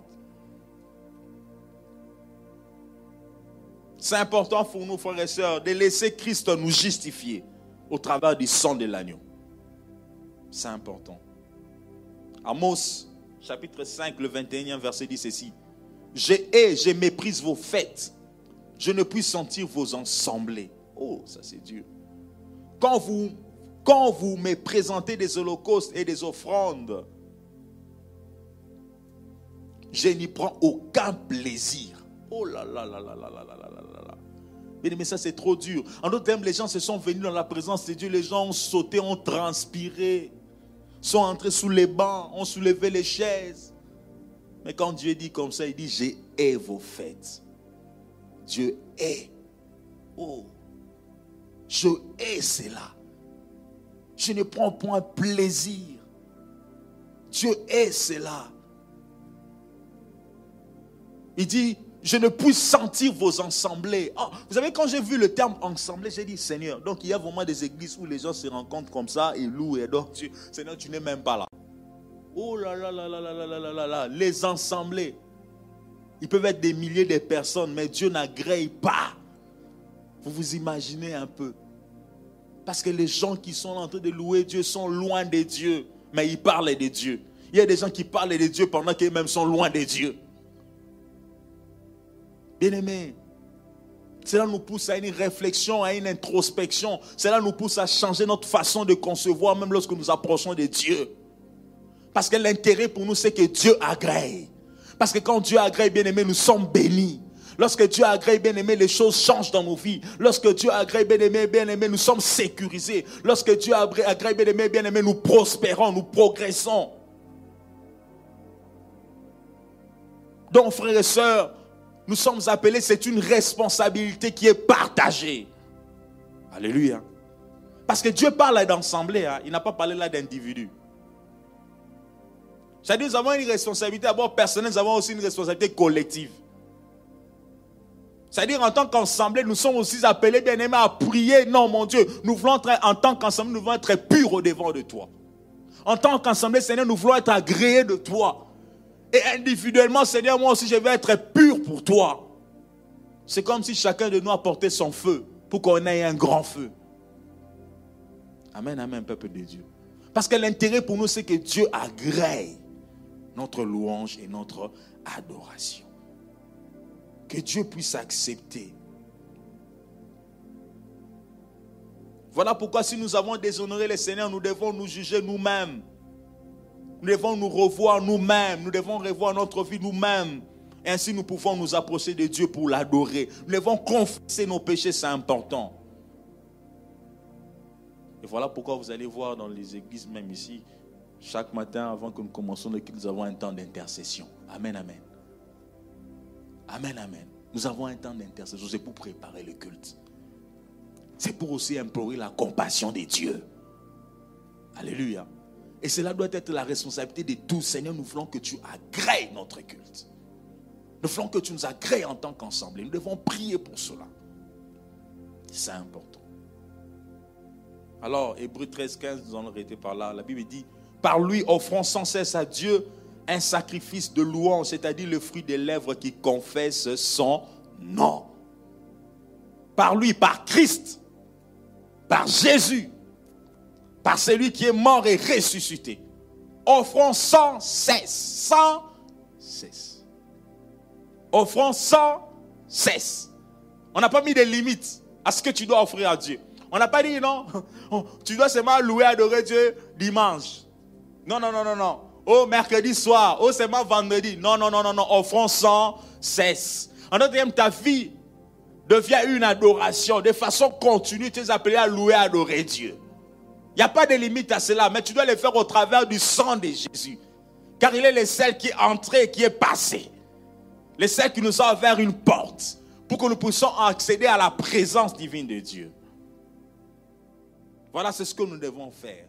C'est important pour nous, frères et sœurs, de laisser Christ nous justifier au travers du sang de l'agneau. C'est important. Amos, chapitre 5, le 21e verset dit ceci. Je hais, je méprise vos fêtes. Je ne puis sentir vos assemblées. Oh, ça c'est dur. Quand vous, quand vous me présentez des holocaustes et des offrandes, je n'y prends aucun plaisir. Oh là là là là là là là là là là. Mais ça c'est trop dur. En d'autres termes, les gens se sont venus dans la présence de Dieu. Les gens ont sauté, ont transpiré, sont entrés sous les bancs, ont soulevé les chaises. Mais quand Dieu dit comme ça, il dit, j'ai hais vos fêtes. Dieu est. Oh, je hais cela. Je ne prends point plaisir. Dieu est cela. Il dit, je ne puis sentir vos assemblées. Oh, vous savez, quand j'ai vu le terme assemblée, j'ai dit, Seigneur, donc il y a vraiment des églises où les gens se rencontrent comme ça et louent et donc, tu, Seigneur, tu n'es même pas là. Oh là là là là là là là là là les assemblées. Ils peuvent être des milliers de personnes, mais Dieu n'agrée pas. Vous vous imaginez un peu. Parce que les gens qui sont en train de louer Dieu sont loin de Dieu, mais ils parlent de Dieu. Il y a des gens qui parlent de Dieu pendant qu'ils-mêmes sont loin de Dieu. Bien-aimés, cela nous pousse à une réflexion, à une introspection. Cela nous pousse à changer notre façon de concevoir, même lorsque nous approchons de Dieu. Parce que l'intérêt pour nous, c'est que Dieu agrée. Parce que quand Dieu agrée, bien aimé, nous sommes bénis. Lorsque Dieu agrée, bien aimé, les choses changent dans nos vies. Lorsque Dieu agrée, bien aimé, bien aimé, nous sommes sécurisés. Lorsque Dieu agrée, bien aimé, bien aimé, nous prospérons, nous progressons. Donc, frères et sœurs, nous sommes appelés, c'est une responsabilité qui est partagée. Alléluia. Parce que Dieu parle d'ensemble, hein. il n'a pas parlé là d'individus. C'est-à-dire, nous avons une responsabilité d'abord personnelle, nous avons aussi une responsabilité collective. C'est-à-dire, en tant qu'ensemble, nous sommes aussi appelés, bien aimés, à prier. Non, mon Dieu, nous voulons être, en tant qu'ensemble, nous voulons être purs au devant de toi. En tant qu'ensemble, Seigneur, nous voulons être agréés de toi. Et individuellement, Seigneur, moi aussi, je vais être pur pour toi. C'est comme si chacun de nous apportait son feu pour qu'on ait un grand feu. Amen, amen, peuple de Dieu. Parce que l'intérêt pour nous, c'est que Dieu agrée notre louange et notre adoration. Que Dieu puisse accepter. Voilà pourquoi si nous avons déshonoré le Seigneur, nous devons nous juger nous-mêmes. Nous devons nous revoir nous-mêmes. Nous devons revoir notre vie nous-mêmes. Ainsi, nous pouvons nous approcher de Dieu pour l'adorer. Nous devons confesser nos péchés, c'est important. Et voilà pourquoi vous allez voir dans les églises, même ici, chaque matin, avant que nous culte, nous avons un temps d'intercession. Amen, amen. Amen, amen. Nous avons un temps d'intercession. C'est pour préparer le culte. C'est pour aussi implorer la compassion de Dieu. Alléluia. Et cela doit être la responsabilité de tous. Seigneur, nous voulons que tu agrées notre culte. Nous voulons que tu nous agrées en tant qu'ensemble. Nous devons prier pour cela. C'est important. Alors, Hébreu 13, 15, nous en arrêté par là. La Bible dit Par lui, offrons sans cesse à Dieu un sacrifice de louange, c'est-à-dire le fruit des lèvres qui confesse son nom. Par lui, par Christ, par Jésus, par celui qui est mort et ressuscité. Offrons sans cesse, sans cesse. Offrons sans cesse. On n'a pas mis de limites à ce que tu dois offrir à Dieu. On n'a pas dit non, tu dois seulement louer, adorer Dieu dimanche. Non, non, non, non, non. Oh, mercredi soir. Oh, seulement vendredi. Non, non, non, non, non. Offrons sans cesse. En d'autres termes, ta vie devient une adoration. De façon continue, tu es appelé à louer, adorer Dieu. Il n'y a pas de limite à cela, mais tu dois le faire au travers du sang de Jésus. Car il est le seul qui est entré, qui est passé. Le seul qui nous a ouvert une porte pour que nous puissions accéder à la présence divine de Dieu. Voilà, c'est ce que nous devons faire.